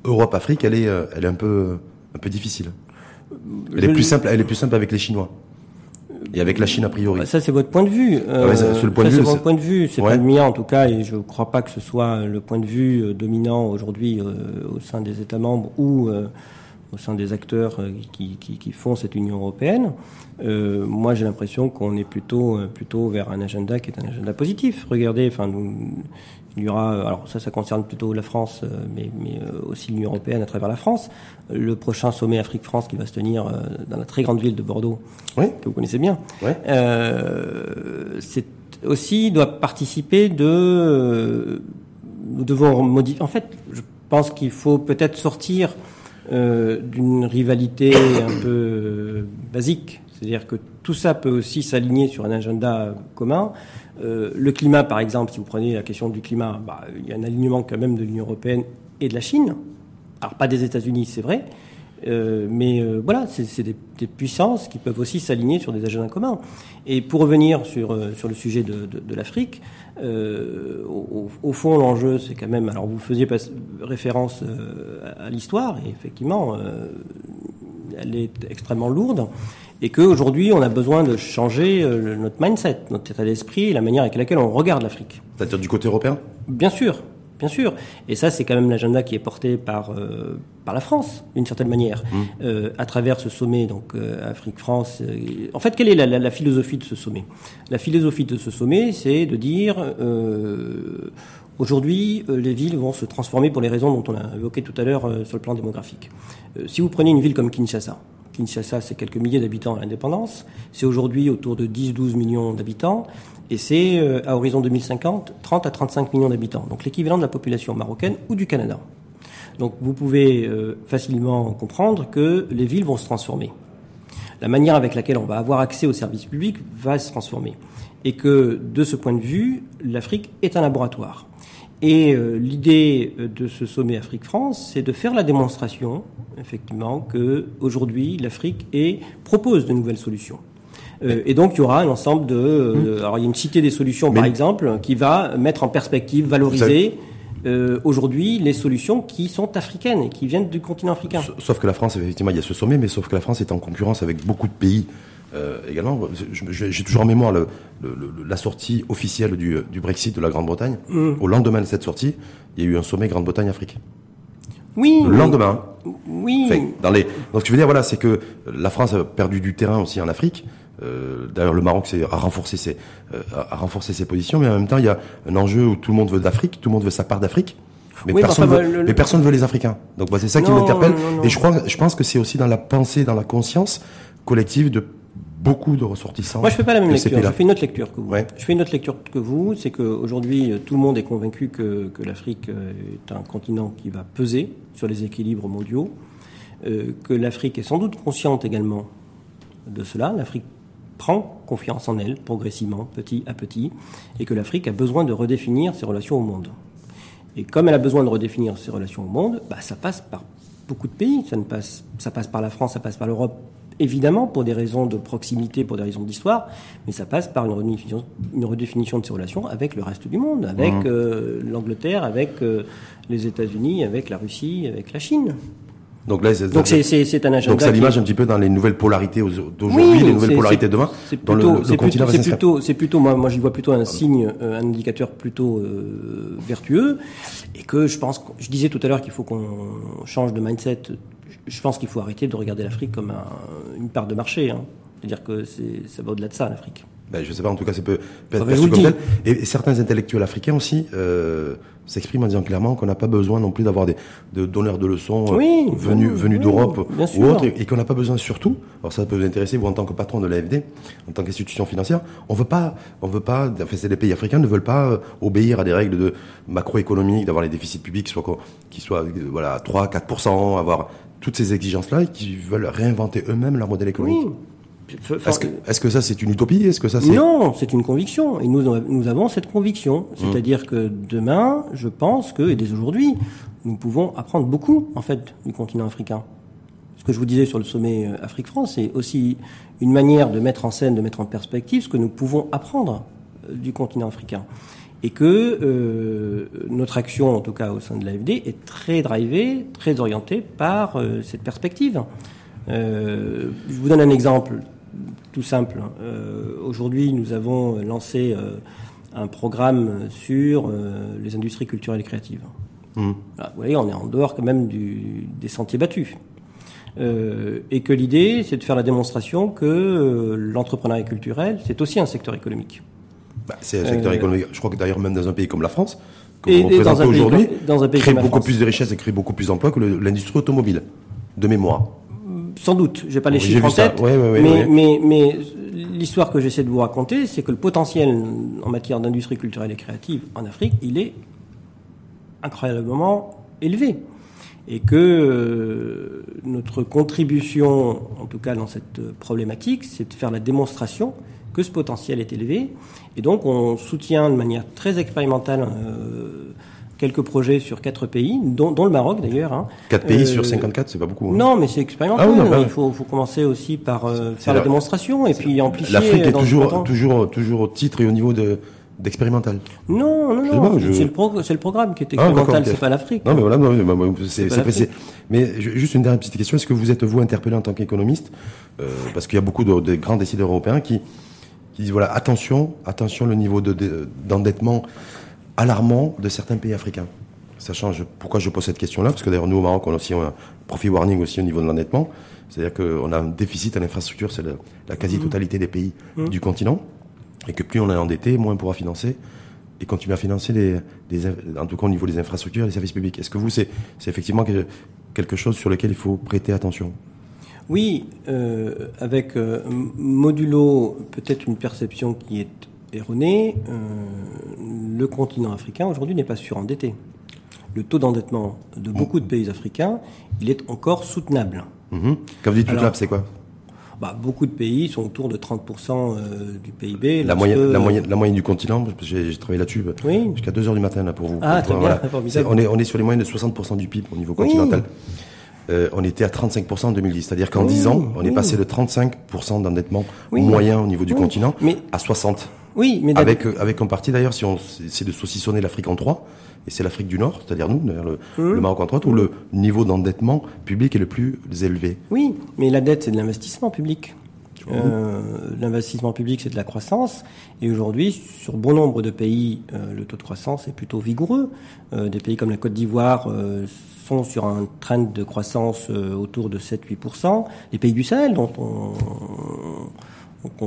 Europe-Afrique, elle est, euh, elle est un peu, un peu difficile. Elle est plus simple, elle est plus simple avec les Chinois. Et avec la Chine a priori. Bah, Ça, c'est votre point de vue. Euh, ouais, ça, c'est le point de vue, c'est c'est- point de vue. C'est Ouais. pas le mien, en tout cas, et je ne crois pas que ce soit le point de vue euh, dominant aujourd'hui euh, au sein des États membres ou euh, au sein des acteurs euh, qui, qui, qui font cette Union européenne. Euh, moi, j'ai l'impression qu'on est plutôt, euh, plutôt vers un agenda qui est un agenda positif. Regardez, enfin, nous, il y aura, alors ça, ça concerne plutôt la France, euh, mais, mais euh, aussi l'Union européenne à travers la France. Le prochain sommet Afrique-France qui va se tenir euh, dans la très grande ville de Bordeaux, Oui. que vous connaissez bien, Ouais. euh, c'est aussi doit participer de. euh, nous devons modifier. En fait, je pense qu'il faut peut-être sortir euh, d'une rivalité un peu euh, basique. C'est-à-dire que tout ça peut aussi s'aligner sur un agenda commun. Euh, le climat, par exemple, si vous prenez la question du climat, bah, il y a un alignement quand même de l'Union européenne et de la Chine. Alors pas des États-Unis, c'est vrai, euh, mais euh, voilà, c'est des, puissances qui peuvent aussi s'aligner sur des agendas communs. Et pour revenir sur, euh, sur le sujet de, de, l'Afrique, euh, au, au, fond, l'enjeu, c'est quand même. Alors, vous faisiez référence à l'histoire, et effectivement, elle est extrêmement lourde, et qu'aujourd'hui, on a besoin de changer notre mindset, notre état d'esprit, la manière avec laquelle on regarde l'Afrique. C'est-à-dire du côté européen? Bien sûr. Bien sûr. Et ça, c'est quand même l'agenda qui est porté par, euh, par la France, d'une certaine manière, mmh. euh, à travers ce sommet, donc euh, Afrique-France. en fait, quelle est la, la, la, philosophie de ce sommet? La philosophie de ce sommet, c'est de dire, aujourd'hui, les villes vont se transformer pour les raisons dont on a évoqué tout à l'heure sur le plan démographique. si vous prenez une ville comme Kinshasa, Kinshasa, c'est quelques milliers d'habitants à l'indépendance. C'est aujourd'hui autour de 10-12 millions d'habitants. Et c'est euh, à horizon 2050, 30 à 35 millions d'habitants. Donc l'équivalent de la population marocaine ou du Canada. Donc vous pouvez euh, facilement comprendre que les villes vont se transformer. La manière avec laquelle on va avoir accès aux services publics va se transformer. Et que de ce point de vue, l'Afrique est un laboratoire. Et euh, l'idée de ce sommet Afrique-France, c'est de faire la démonstration, effectivement, que aujourd'hui l'Afrique propose de nouvelles solutions. Euh, et donc il y aura un ensemble de, euh, alors il y a une cité des solutions par exemple qui va mettre en perspective, valoriser. Euh, aujourd'hui les solutions qui sont africaines et qui viennent du continent africain. Sauf que la France, effectivement, il y a ce sommet, mais sauf que la France est en concurrence avec beaucoup de pays euh, également, j'ai toujours en mémoire le, le, la sortie officielle du, du, Brexit de la Grande-Bretagne. Mm. Au lendemain de cette sortie, il y a eu un sommet Grande-Bretagne-Afrique. Oui. Le lendemain. Oui. Dans les... Donc, ce que je veux dire, voilà, c'est que la France a perdu du terrain aussi en Afrique. Euh, D'ailleurs, le Maroc a renforcé ses, euh, a renforcé ses positions, mais en même temps, il y a un enjeu où tout le monde veut d'Afrique, tout le monde veut sa part d'Afrique. Mais, oui, personne enfin, veut, le... mais personne veut les Africains. Donc bah, c'est ça qui m'interpelle. Et je crois, je pense que c'est aussi dans la pensée, dans la conscience collective de beaucoup de ressortissants. Moi, je fais pas la même lecture. Je fais une autre lecture que vous. Ouais. Je fais une autre lecture que vous. C'est qu'aujourd'hui, tout le monde est convaincu que, que l'Afrique euh, est un continent qui va peser sur les équilibres mondiaux. Euh, que l'Afrique est sans doute consciente également de cela. L'Afrique prend confiance en elle progressivement, petit à petit, et que l'Afrique a besoin de redéfinir ses relations au monde. Et comme elle a besoin de redéfinir ses relations au monde, bah, ça passe par beaucoup de pays. Ça, ne passe, ça passe par la France, ça passe par l'Europe, évidemment pour des raisons de proximité, pour des raisons d'histoire, mais ça passe par une redéfinition, une redéfinition de ses relations avec le reste du monde, avec mmh. euh, l'Angleterre, avec euh, les États-Unis, avec la Russie, avec la Chine. Donc là, c'est, donc c'est, c'est, c'est un agenda. Donc ça l'image un petit peu dans les nouvelles polarités d'aujourd'hui, oui, les nouvelles polarités de demain. C'est plutôt, le, le c'est plutôt, c'est plutôt, c'est plutôt, moi, moi, j'y vois plutôt un signe, euh, un indicateur plutôt euh, vertueux, et que je pense, je disais tout à l'heure qu'il faut qu'on change de mindset. Je pense qu'il faut arrêter de regarder l'Afrique comme un, une part de marché. Hein. C'est-à-dire que c'est, ça va au-delà de ça, l'Afrique. Ben, je sais pas, en tout cas, ça peut, peut être perçu comme tel. Et, et, certains intellectuels africains aussi euh, s'expriment en disant clairement qu'on n'a pas besoin non plus d'avoir des de donneurs de leçons oui, euh, venus, oui, venus oui, d'Europe ou autre, et, et qu'on n'a pas besoin surtout. Alors ça peut vous intéresser vous en tant que patron de l'AFD, en tant qu'institution financière. On veut pas, on veut pas. Enfin, c'est les pays africains ne veulent pas euh, obéir à des règles de macroéconomique, d'avoir les déficits publics qui soient qui soient voilà 3, 4% avoir toutes ces exigences-là et qui veulent réinventer eux-mêmes leur modèle économique. Est-ce que, est que, ça c'est une utopie? Est-ce que ça c'est Non, c'est une conviction. Et nous, nous avons cette conviction. C'est-à-dire mmh. que demain, je pense que, et dès aujourd'hui, nous pouvons apprendre beaucoup, en fait, du continent africain. Ce que je vous disais sur le sommet euh, Afrique-France, c'est aussi une manière de mettre en scène, de mettre en perspective ce que nous pouvons apprendre du continent africain. Et que euh, notre action, en tout cas au sein de l'AFD, est très drivée, très orientée par euh, cette perspective. Euh, je vous donne un exemple tout simple. Aujourd'hui, nous avons lancé un programme sur les industries culturelles et créatives. Mmh. Vous voyez, on est en dehors quand même du, des sentiers battus. Euh, et que l'idée, c'est de faire la démonstration que euh, l'entrepreneuriat culturel, c'est aussi un secteur économique. Bah, c'est un secteur économique. Je crois que d'ailleurs, même dans un pays comme la France, que et, vous représentez aujourd'hui, crée beaucoup plus de richesses et crée beaucoup plus d'emplois que l'industrie automobile, de mémoire. Sans doute, j'ai pas les chiffres en tête, ouais, ouais, mais, mais, mais l'histoire que j'essaie de vous raconter, c'est que le potentiel en matière d'industrie culturelle et créative en Afrique, il est incroyablement élevé. Et que euh, notre contribution, en tout cas dans cette problématique, c'est de faire la démonstration que ce potentiel est élevé. Et donc on soutient de manière très expérimentale euh, quelques projets sur quatre pays, dont, dont le Maroc d'ailleurs. Hein. Quatre pays sur 54, c'est pas beaucoup. hein. Non, mais c'est expérimental. Ah oui, non, bah Il faut, faut commencer aussi par euh, faire la la- démonstration et puis amplifier. L'Afrique est toujours, toujours, toujours au titre et au niveau de d'expérimental. Non, non, Je non. C'est le, progr- le programme qui est Ah, expérimental, c'est pas l'Afrique. Non, mais voilà, non, mais, bah, bah, c'est précis. Mais ju- juste une dernière petite question. Est-ce que vous êtes, vous, interpellé en tant qu'économiste euh, Parce qu'il y a beaucoup de, de grands décideurs européens qui, qui disent, voilà, attention, attention, le niveau de- de- d'endettement alarmant de certains pays africains. Sachant, je, pourquoi je pose cette question-là Parce que d'ailleurs, nous, au Maroc, on a aussi un profit warning aussi au niveau de l'endettement. C'est-à-dire qu'on a un déficit à l'infrastructure, c'est la quasi-totalité des pays du continent. Et que plus on est endetté, moins on pourra financer et continuer à financer les, en tout cas au niveau des infrastructures et des services publics. Est-ce que vous, c'est effectivement que- quelque chose sur lequel il faut prêter attention? Oui, euh, avec euh, modulo peut-être une perception qui est erronée. euh, le continent africain aujourd'hui n'est pas surendetté. Le taux d'endettement de beaucoup de pays africains, il est encore soutenable. Mhm. Quand vous dites là, c'est quoi? Bah, beaucoup de pays sont autour de 30% euh, du PIB. la moyenne, la, moyenne, la moyenne du continent, j'ai travaillé là-dessus Oui. jusqu'à 2 heures du matin là, pour vous. Ah, pour- très bien, (laughs) On, est, on est sur les moyennes de 60% du PIB au niveau continental. Euh, on était à 35% en 2010, c'est-à-dire qu'en Oui, 10 ans, on est passé de 35% d'endettement Oui. moyen au niveau du continent Mais- à 60. Oui, mais Avec, euh, avec en partie d'ailleurs, si on c'est de saucissonner l'Afrique en trois, et c'est l'Afrique du Nord, c'est-à-dire nous, le, Hum. le Maroc en trois, où le niveau d'endettement public est le plus élevé. Oui, mais la dette, c'est de l'investissement public. Euh, L'investissement public, c'est de la croissance. Et aujourd'hui, sur bon nombre de pays, euh, le taux de croissance est plutôt vigoureux. Euh, des pays comme la Côte d'Ivoire sont sur un trend de croissance autour de 7-8%. Les pays du Sahel, dont on,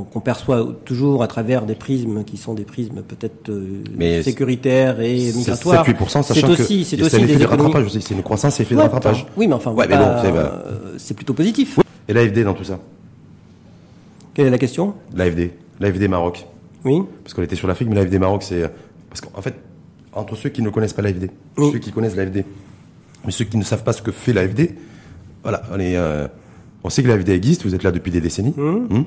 qu'on perçoit toujours à travers des prismes qui sont des prismes peut-être euh, sécuritaires et C'est migratoires. 7-8%, C'est sachant aussi, que c'est c'est aussi des de économies. rattrapage aussi, c'est une croissance et effet de Ouais, rattrapage. Oui, mais enfin, Ouais, c'est- bah- c'est plutôt positif. Et l'AFD dans tout ça Quelle est la question? L'AFD, l'AFD Maroc. Oui. Parce qu'on était sur l'Afrique, mais l'AFD Maroc, c'est... Parce qu'en fait, entre ceux qui ne connaissent pas l'AFD, Oui. ceux qui connaissent l'AFD, mais ceux qui ne savent pas ce que fait l'AFD, voilà, on est... euh, on sait que l'AFD existe, vous êtes là depuis des décennies. Hum. Hum.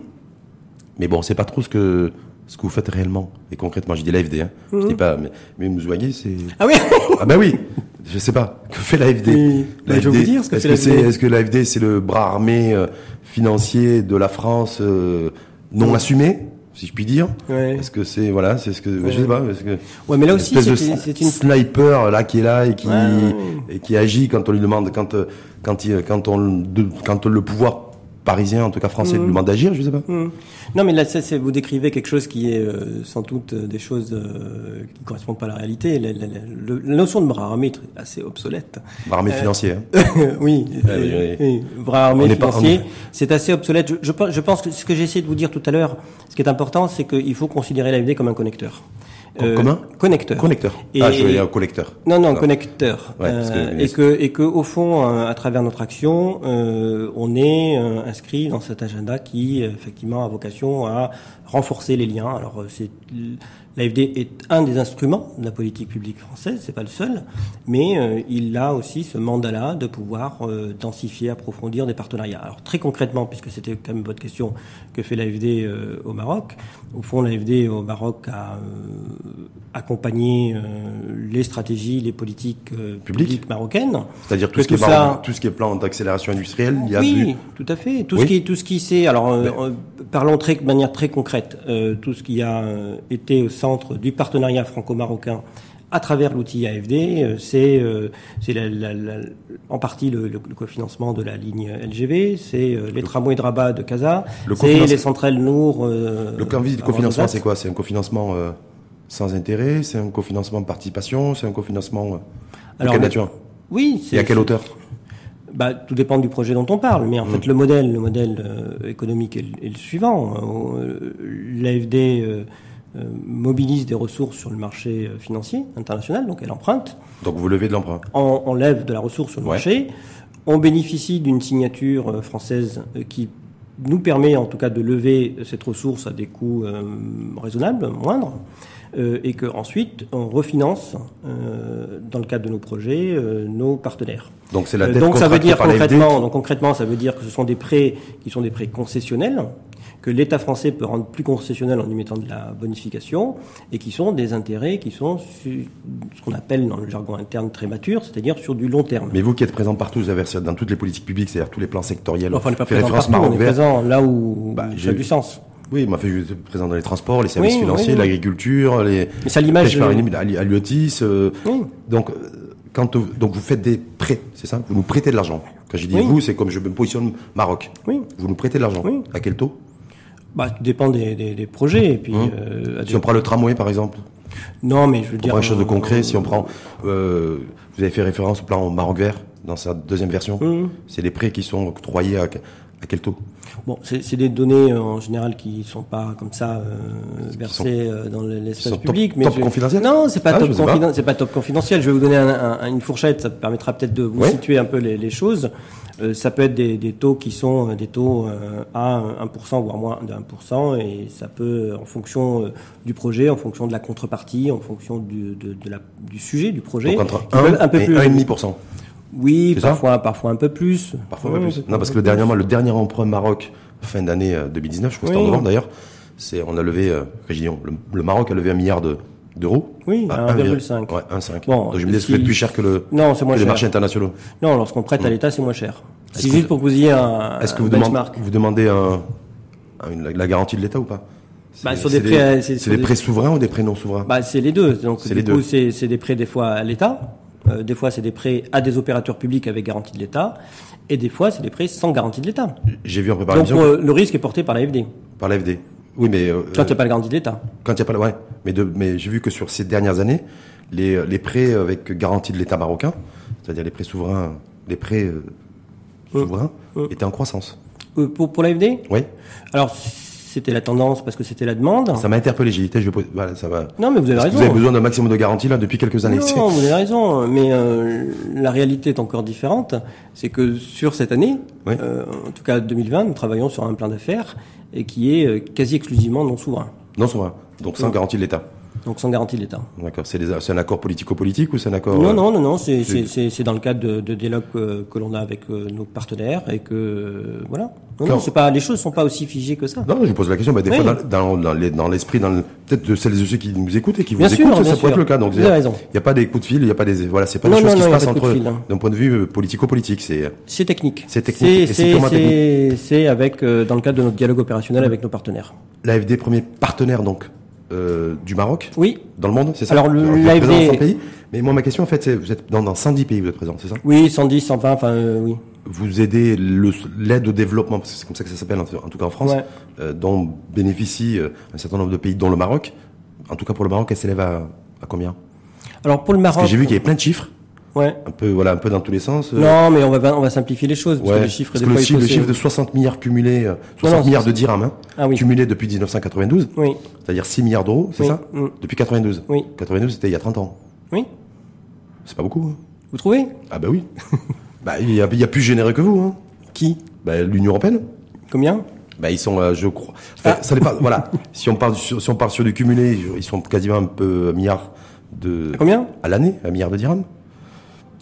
Mais bon, on sait pas trop ce que ce que vous faites réellement et concrètement. Je dis l'AFD, hein. Je dis pas, mais, mais Mouzzouagui, c'est. Ah oui Ah bah oui, (laughs) je sais pas. Que fait l'AFD Oui. Bah, je vais vous dire ce que Est-ce fait l'AFD. est-ce que l'AFD c'est le bras armé euh, financier de la France euh, non assumé, si je puis dire? Ouais. Est-ce que c'est voilà, c'est ce que je sais pas, est-ce que Ouais, mais là aussi, c'est- c'est une- sniper là qui est là et qui Ouais, ouais, et qui agit quand on lui demande quand euh, quand il, quand on quand le pouvoir parisien en tout cas français Mmh. demande d'agir, je sais pas. Hmm. Non, mais là, c'est- vous décrivez quelque chose qui est euh, sans doute euh, des choses euh, qui correspondent pas à la réalité. La, la- la- la notion de bras armé est assez obsolète. Bras armé Euh, financier. hein. (laughs) oui, oui, oui. bras armé financier, c'est assez obsolète. Je, je, pense- je pense que ce que j'ai essayé de vous dire tout à l'heure, ce qui est important, c'est qu'il faut considérer l'AFD comme un connecteur. Comme- comme un Connecteur. Connecteur. Et- ah, je vais un collecteur. Non, non, Alors. connecteur. Ouais, que- Euh, et que et que au fond, euh, à travers notre action, euh, on est euh, inscrit dans cet agenda qui euh, effectivement a vocation à renforcer les liens. Alors euh, c'est l'AFD est un des instruments de la politique publique française, c'est pas le seul, mais euh, il a aussi ce mandat-là de pouvoir euh, densifier, approfondir des partenariats. Alors très concrètement, puisque c'était quand même votre question, que fait l'AFD euh, au Maroc Au fond, l'AFD au Maroc a euh, accompagné euh, les stratégies, les politiques euh, Publiques. publiques marocaines. C'est-à-dire tout ce qui est tout plan- ça- tout ce qui est plan d'accélération industrielle, il y a oui, du- tout à fait. Tout Oui. ce qui, tout ce qui c'est. Alors, euh, euh, parlons très, de manière très concrète. Euh, tout ce qui a été au centre du partenariat franco-marocain à travers l'outil AFD, euh, c'est euh, en partie le, le- le cofinancement de la ligne LGV, c'est euh, les tramways de Rabat de Casa, Le c'est les centrales Nour. Euh, Le cofinancement, c'est quoi? C'est un cofinancement euh, sans intérêt C'est un cofinancement de participation C'est un cofinancement euh, de Alors, quelle le- nature? Oui, Et à quelle hauteur? Bah, tout dépend du projet dont on parle, mais en Mm. fait le modèle, le modèle économique est, le- est le suivant. L'AFD mobilise des ressources sur le marché euh, financier international, donc elle emprunte. Donc vous levez de l'emprunt. On, on lève de la ressource sur le Ouais. marché. On bénéficie d'une signature euh, française euh, qui nous permet en tout cas de lever cette ressource à des coûts euh, raisonnables, moindres. et que ensuite on refinance dans le cadre de nos projets nos partenaires. Donc c'est la dette donc ça veut dire concrètement, donc concrètement, ça veut dire que ce sont des prêts qui sont des prêts concessionnels que l'État français peut rendre plus concessionnels en y mettant de la bonification et qui sont des intérêts qui sont ce qu'on appelle dans le jargon interne très mature, c'est-à-dire sur du long terme. Mais vous qui êtes présent partout, vous avez dans toutes les politiques publiques, c'est-à-dire tous les plans sectoriels. Enfin, on n'est pas présent partout, on est présent là où bah, ça a du sens. Oui, m'a fait présent dans les transports, les services financiers, l'agriculture, les Mais ça l'image à l'UOTIS. Euh, donc euh, quand donc vous faites des prêts, c'est ça? Vous nous prêtez de l'argent. Quand je dis vous, c'est comme je me positionne Maroc. Oui. Vous nous prêtez de l'argent. À quel taux? Bah, tout dépend des, des, des projets. Et puis, hum. euh, si on prend le tramway, par exemple Non, mais je veux on dire... Prend quelque chose de concret, si on prend... Euh, vous avez fait référence au plan Maroc vert, dans sa deuxième version. Hum. C'est des prêts qui sont octroyés à, à quel taux? Bon, c'est des données euh, en général qui ne sont pas comme ça euh, versées euh, dans l'espace public. Top, mais top confidentiel Non, c'est pas, ah, top c'est pas top confidentiel. Je vais vous donner un, un, une fourchette, ça permettra peut-être de vous situer un peu les, les choses. Euh, ça peut être des, des, taux qui sont euh, des taux euh, à 1%, voire moins de 1%, et ça peut, en fonction du projet, en fonction de la contrepartie, en fonction du, de, de la, du sujet, du projet, Donc entre 1 un peu et plus. 1,5%. Oui, parfois, parfois un peu plus. Parfois un peu plus. Non, parce que le dernier, le dernier emprunt Maroc, fin d'année 2019, je crois que c'était en novembre d'ailleurs, c'est, on a levé, euh, le, le, Maroc a levé un milliard de, d'euros Oui, 1,5. Ouais, 1,5. Bon, Donc je me dis, c'est plus cher que, le, non, c'est moins les marchés internationaux. Non, lorsqu'on prête à l'État, c'est moins cher. C'est juste pour que vous ayez un, Est-ce que vous, demandez, vous demandez un, la garantie de l'État ou pas? Bah, sur des prêts, c'est des, prêts souverains ou des prêts non souverains? Bah, C'est les deux. Donc, coup. C'est des prêts des fois à l'État, euh, des fois c'est des prêts à des opérateurs publics avec garantie de l'État, et des fois c'est des prêts sans garantie de l'État. J'ai vu en préparation. Donc euh, le risque est porté par l'AFD. Par l'AFD. Oui, mais euh, quand il n'y a pas de garantie d'État. Quand il n'y a pas, ouais. Mais, de, mais j'ai vu que sur ces dernières années, les, les prêts avec garantie de l'État marocain, c'est-à-dire les prêts souverains, les prêts euh, souverains, étaient en croissance. Euh, pour pour l'AFD Oui. Alors c'était la tendance parce que c'était la demande. Ça m'a interpellé. J'ai dit, je vais, voilà, ça va. Non, mais vous avez raison. Vous avez besoin d'un maximum de garantie là depuis quelques années. Non, vous avez raison. Mais euh, la réalité est encore différente. C'est que sur cette année, euh, en tout cas 2020, nous travaillons sur un plan d'affaires et qui est euh, quasi exclusivement non souverain. Non souverain. Donc sans garantie de l'État. Donc sans garantie de l'État. D'accord. C'est un accord politico-politique ou c'est un accord Non, non, non, non. C'est dans le cadre de, de dialogue que, que l'on a avec euh, nos partenaires et que voilà. Non, non, c'est pas les choses sont pas aussi figées que ça. Non, je pose la question. Bah, des fois, dans, dans l'esprit, dans, peut-être de celles et ceux qui nous écoutent et qui vous écoutent, ça pourrait être le cas. Donc, il n'y a pas des coups de fil, il n'y a pas des voilà, c'est pas des choses qui se passent entre hein. d'un point de vue euh, politico-politique. C'est c'est technique. C'est technique. C'est avec euh, dans le cadre de notre dialogue opérationnel avec nos partenaires. L'AFD premier partenaire donc euh, du Maroc Oui. Dans le monde, c'est ça Alors, l'AFD... pays Mais moi, ma question, en fait, c'est, vous êtes dans, dans 110 pays, vous êtes présent, c'est ça Oui, 110, 120, enfin, euh, oui. Vous aidez l'aide au développement, c'est comme ça que ça s'appelle, en, tout cas en France, euh, dont bénéficient un certain nombre de pays, dont le Maroc. En tout cas, pour le Maroc, elle s'élève à, à combien Alors, pour le Maroc... Parce que j'ai vu qu'il y avait plein de chiffres. Ouais. Un peu, voilà, un peu dans tous les sens. Non, mais on va, on va simplifier les choses. Parce que les chiffres, parce que le, le, chiffre de 60 milliards cumulés, 60 milliards de dirhams, hein, ah, oui. cumulés depuis 1992. Oui. C'est-à-dire 6 milliards d'euros, c'est ça? Mm. Depuis 92. Oui. 92, c'était il y a 30 ans. Oui. C'est pas beaucoup, hein. Vous trouvez? Ah, bah oui. (laughs) bah, il y a, il y a plus généreux que vous, hein. Qui? Bah, l'Union Européenne. Combien? Bah, ils sont, euh, je crois. Enfin, ah. ça pas, voilà. Si on parle sur, si on parle sur du cumulé, ils sont quasiment un peu un milliard de. À combien? À l'année, un milliard de dirhams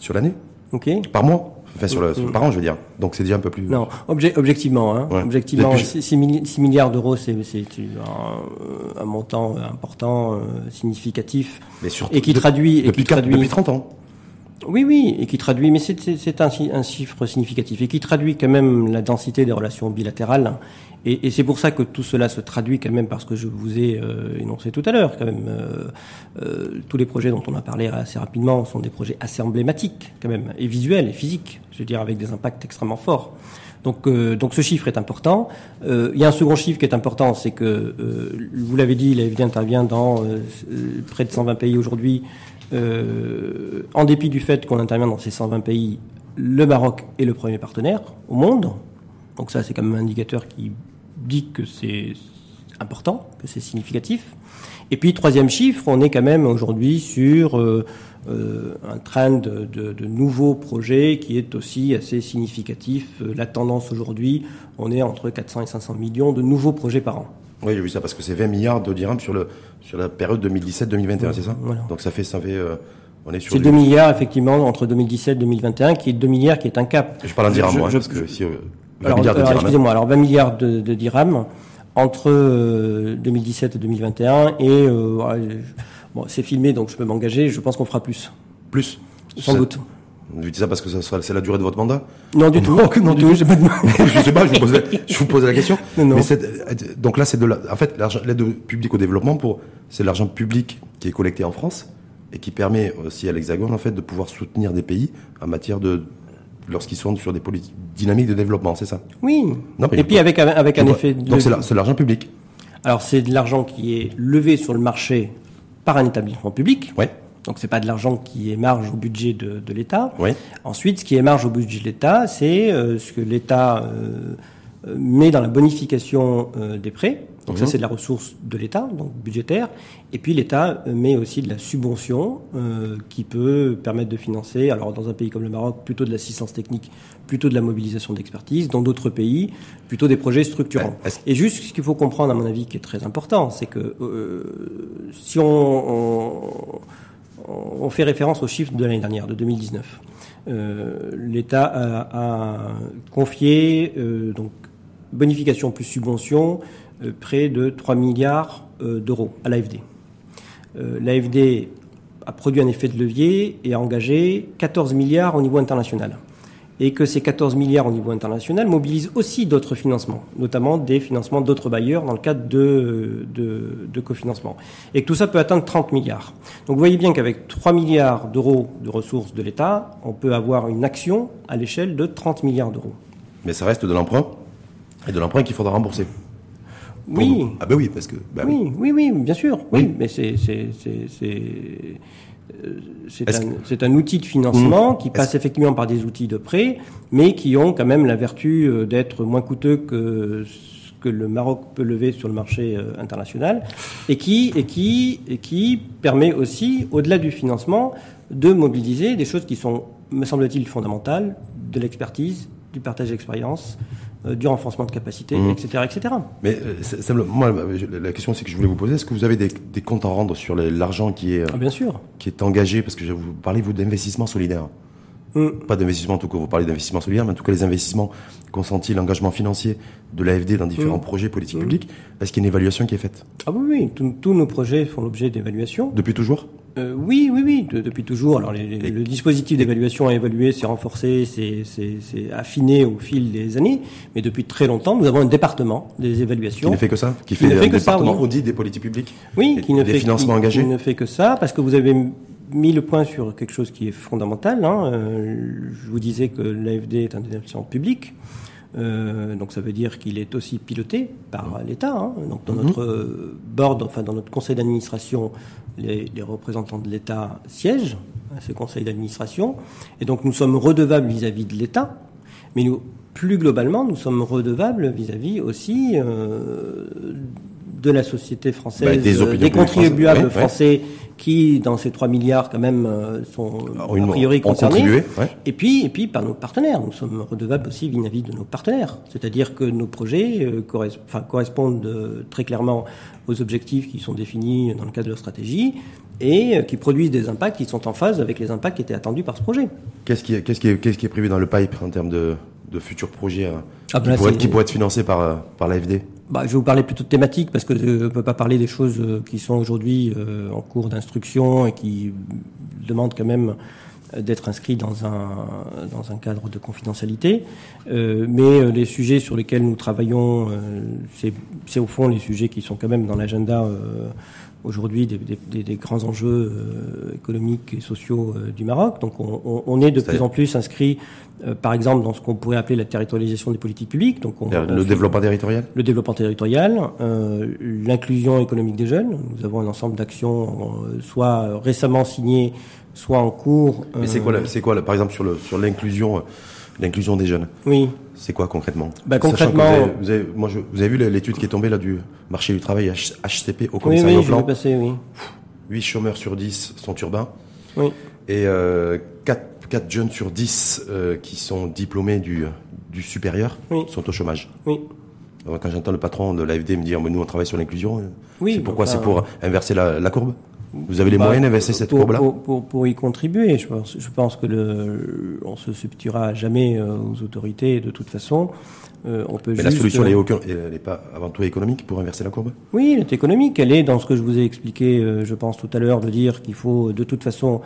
sur l'année. Ok. Par mois. Enfin, sur, le, mm. par an, je veux dire. Donc, c'est déjà un peu plus. Non, objectivement, hein, objectivement, 6, milliards d'euros, c'est un, un, montant important, euh, significatif, mais surtout et qui traduit, et qui traduit depuis 30 ans. Oui, oui, et qui traduit, mais c'est un, un, chiffre significatif et qui traduit quand même la densité des relations bilatérales et, et c'est pour ça que tout cela se traduit quand même parce que je vous ai euh, énoncé tout à l'heure quand même. Euh, euh, tous les projets dont on a parlé assez rapidement sont des projets assez emblématiques quand même et visuels et physiques, je veux dire avec des impacts extrêmement forts. Donc, euh, donc ce chiffre est important. Euh, il y a un second chiffre qui est important, c'est que vous l'avez dit, l'AFD intervient dans près de 120 pays aujourd'hui. En dépit du fait qu'on intervient dans ces 120 pays, le Maroc est le premier partenaire au monde. Donc ça, c'est quand même un indicateur qui dit que c'est important, que c'est significatif. Et puis, troisième chiffre, on est quand même aujourd'hui sur euh, euh, un trend de, nouveaux projets qui est aussi assez significatif. Euh, la tendance aujourd'hui, on est entre 400 et 500 millions de nouveaux projets par an. Oui, j'ai vu ça parce que c'est 20 milliards de dirhams sur, le, sur la période 2017-2021, c'est ça voilà. Donc ça fait, ça fait, euh, on est sur. C'est du- 2 milliards, effectivement, entre 2017 et 2021, qui est 2 milliards, qui est un cap. Je parle en dirhams, moi, je- parce que si, euh, 20 Alors, milliards de alors, hein. excusez-moi, alors 20 milliards de, de dirhams entre euh, 2017 et 2021, et euh, bon, c'est filmé, donc je peux m'engager, je pense qu'on fera plus, Plus sans doute. Vous dites ça parce que ça sera, c'est la durée de votre mandat Non, du tout, (laughs) non, du tout, j'ai pas de... (laughs) je sais pas, je vous pose la, je vous pose la question. (laughs) Non, non. Mais c'est- donc là, c'est de la, en fait, l'aide publique au développement pour, c'est l'argent public qui est collecté en France et qui permet aussi à l'Hexagone, en fait, de pouvoir soutenir des pays en matière de, lorsqu'ils sont sur des politiques dynamiques de développement, c'est ça? Oui, Non, et puis avec, avec un Donc, effet de... Donc c'est la- c'est l'argent public. Alors c'est de l'argent qui est levé sur le marché par un établissement public, Ouais. Donc c'est pas de l'argent qui émarge au budget de, de l'État. Ouais. Ensuite, ce qui émarge au budget de l'État, c'est euh, ce que l'État euh, euh, met dans la bonification euh, des prêts. Donc ça, Mhm. c'est de la ressource de l'État, donc budgétaire. Et puis l'État euh, met aussi de la subvention euh, qui peut permettre de financer, alors dans un pays comme le Maroc, plutôt de l'assistance technique, plutôt de la mobilisation d'expertise. Dans d'autres pays, plutôt des projets structurants. Est-ce- Et juste ce qu'il faut comprendre, à mon avis, qui est très important, c'est que euh, si on, on, on fait référence aux chiffres de l'année dernière, de 2019, euh, l'État a, confié euh, donc bonification plus subvention euh, près de 3 milliards d'euros à l'AFD. L'AFD a produit un effet de levier et a engagé 14 milliards au niveau international. Et que ces 14 milliards au niveau international mobilisent aussi d'autres financements, notamment des financements d'autres bailleurs dans le cadre de, de, de cofinancement. Et que tout ça peut atteindre 30 milliards. Donc vous voyez bien qu'avec 3 milliards d'euros de ressources de l'État, on peut avoir une action à l'échelle de 30 milliards d'euros. Mais ça reste de l'emprunt. Et de l'emprunt qu'il faudra rembourser. Oui, nous. Ah ben oui, parce que, bah oui. Oui, oui, oui, bien sûr. Oui, Oui. mais c'est c'est euh, c'est un, outil de financement qui passe effectivement par des outils de prêt, mais qui ont quand même la vertu euh, d'être moins coûteux que ce que le Maroc peut lever sur le marché euh, international, et qui et qui et qui permet aussi, au-delà du financement, de mobiliser des choses qui sont, me semble-t-il, fondamentales, de l'expertise, du partage d'expérience, du renforcement de capacité, Mhm. etc., etc. Mais euh, moi, je- la question c'est que je voulais vous poser, est-ce que vous avez des, des comptes à rendre sur l'argent qui est, euh, Ah, bien sûr. qui est engagé? Parce que je- vous parlez, vous, d'investissement solidaire. Mm. Pas d'investissement en tout cas, vous parlez d'investissement solidaire, mais en tout cas les investissements consentis, l'engagement financier de l'AFD dans différents Mm. projets politiques publics, est-ce qu'il y a une évaluation qui est faite? Ah oui, oui, tous- tous nos projets font l'objet d'évaluation. Depuis toujours? Euh, oui, oui, oui, de- depuis toujours. Alors, les- les- le dispositif d'évaluation a évolué, s'est renforcé, s'est affiné au fil des années. Mais depuis très longtemps, nous avons un département des Qui évaluations. ne fait que ça Qui Qui fait ne un fait que ça, département oui. audit des politiques publiques Oui, qui ne des fait financements qui- engagés qui ne fait que ça, parce que vous avez mis le point sur quelque chose qui est fondamental. hein. Euh, je vous disais que l'AFD est un établissement public. Euh, donc ça veut dire qu'il est aussi piloté par l'État. hein. Donc dans Mhm. notre euh, board, enfin dans notre conseil d'administration, les, représentants de l'État siègent à ce conseil d'administration, et donc nous sommes redevables vis-à-vis de l'État, mais nous, plus globalement, nous sommes redevables vis-à-vis aussi euh, de la société française, Bah, des euh, des contribuables françaises, ouais, ouais. français qui, dans ces 3 milliards, quand même, euh, sont Alors, a une- priori concernés. ouais. Et puis, et puis par nos partenaires. Nous sommes redevables aussi vis-à-vis de nos partenaires. C'est-à-dire que nos projets euh, corres- correspondent euh, très clairement aux objectifs qui sont définis dans le cadre de leur stratégie et qui produisent des impacts qui sont en phase avec les impacts qui étaient attendus par ce projet. Qu'est-ce qui, est- qui, qui prévu dans le pipe en termes de, de futurs projets Ah, qui, bah, pourraient, qui pourraient être financés par, par l'AFD? Bah, je vais vous parler plutôt de thématiques parce que je ne peux pas parler des choses euh, qui sont aujourd'hui euh, en cours d'instruction et qui demandent quand même d'être inscrits dans un, dans un cadre de confidentialité. Euh, mais euh, les sujets sur lesquels nous travaillons, euh, c'est c'est au fond les sujets qui sont quand même dans l'agenda aujourd'hui des, des- des- grands enjeux euh, économiques et sociaux euh, du Maroc. Donc on, on- est de plus en plus inscrit, euh, par exemple, dans ce qu'on pourrait appeler la territorialisation des politiques publiques. Donc on, Le développement territorial le développement territorial, euh, l'inclusion économique des jeunes. Nous avons un ensemble d'actions, euh, soit récemment signées, soit en cours. Mais c'est euh, quoi, la- c'est quoi par exemple, sur, le, sur l'inclusion, euh, l'inclusion des jeunes? Oui. C'est quoi concrètement? Bah, concrètement- vous avez, vous avez- moi, je- vous avez vu l'étude qui est tombée là du marché du travail H- HCP au Oui, commissariat oui, vais plan passer, oui. 8 chômeurs sur 10 sont urbains Oui. et euh, 4, 4 jeunes sur 10 euh, qui sont diplômés du, du supérieur Oui. sont au chômage. Oui. Quand j'entends le patron de l'AFD me dire, mais nous on travaille sur l'inclusion, Oui, c'est pourquoi enfin, C'est pour inverser la, la courbe? Vous avez les Bah, moyens d'inverser cette courbe-là pour, pour, pour y contribuer, je pense, je pense que le, on se substituera jamais euh, aux autorités de toute façon. Euh, on peut Mais juste, la solution, euh, elle est, aucun- elle est pas avant tout économique pour inverser la courbe Oui, elle est économique. Elle est dans ce que je vous ai expliqué, euh, je pense tout à l'heure, de dire qu'il faut de toute façon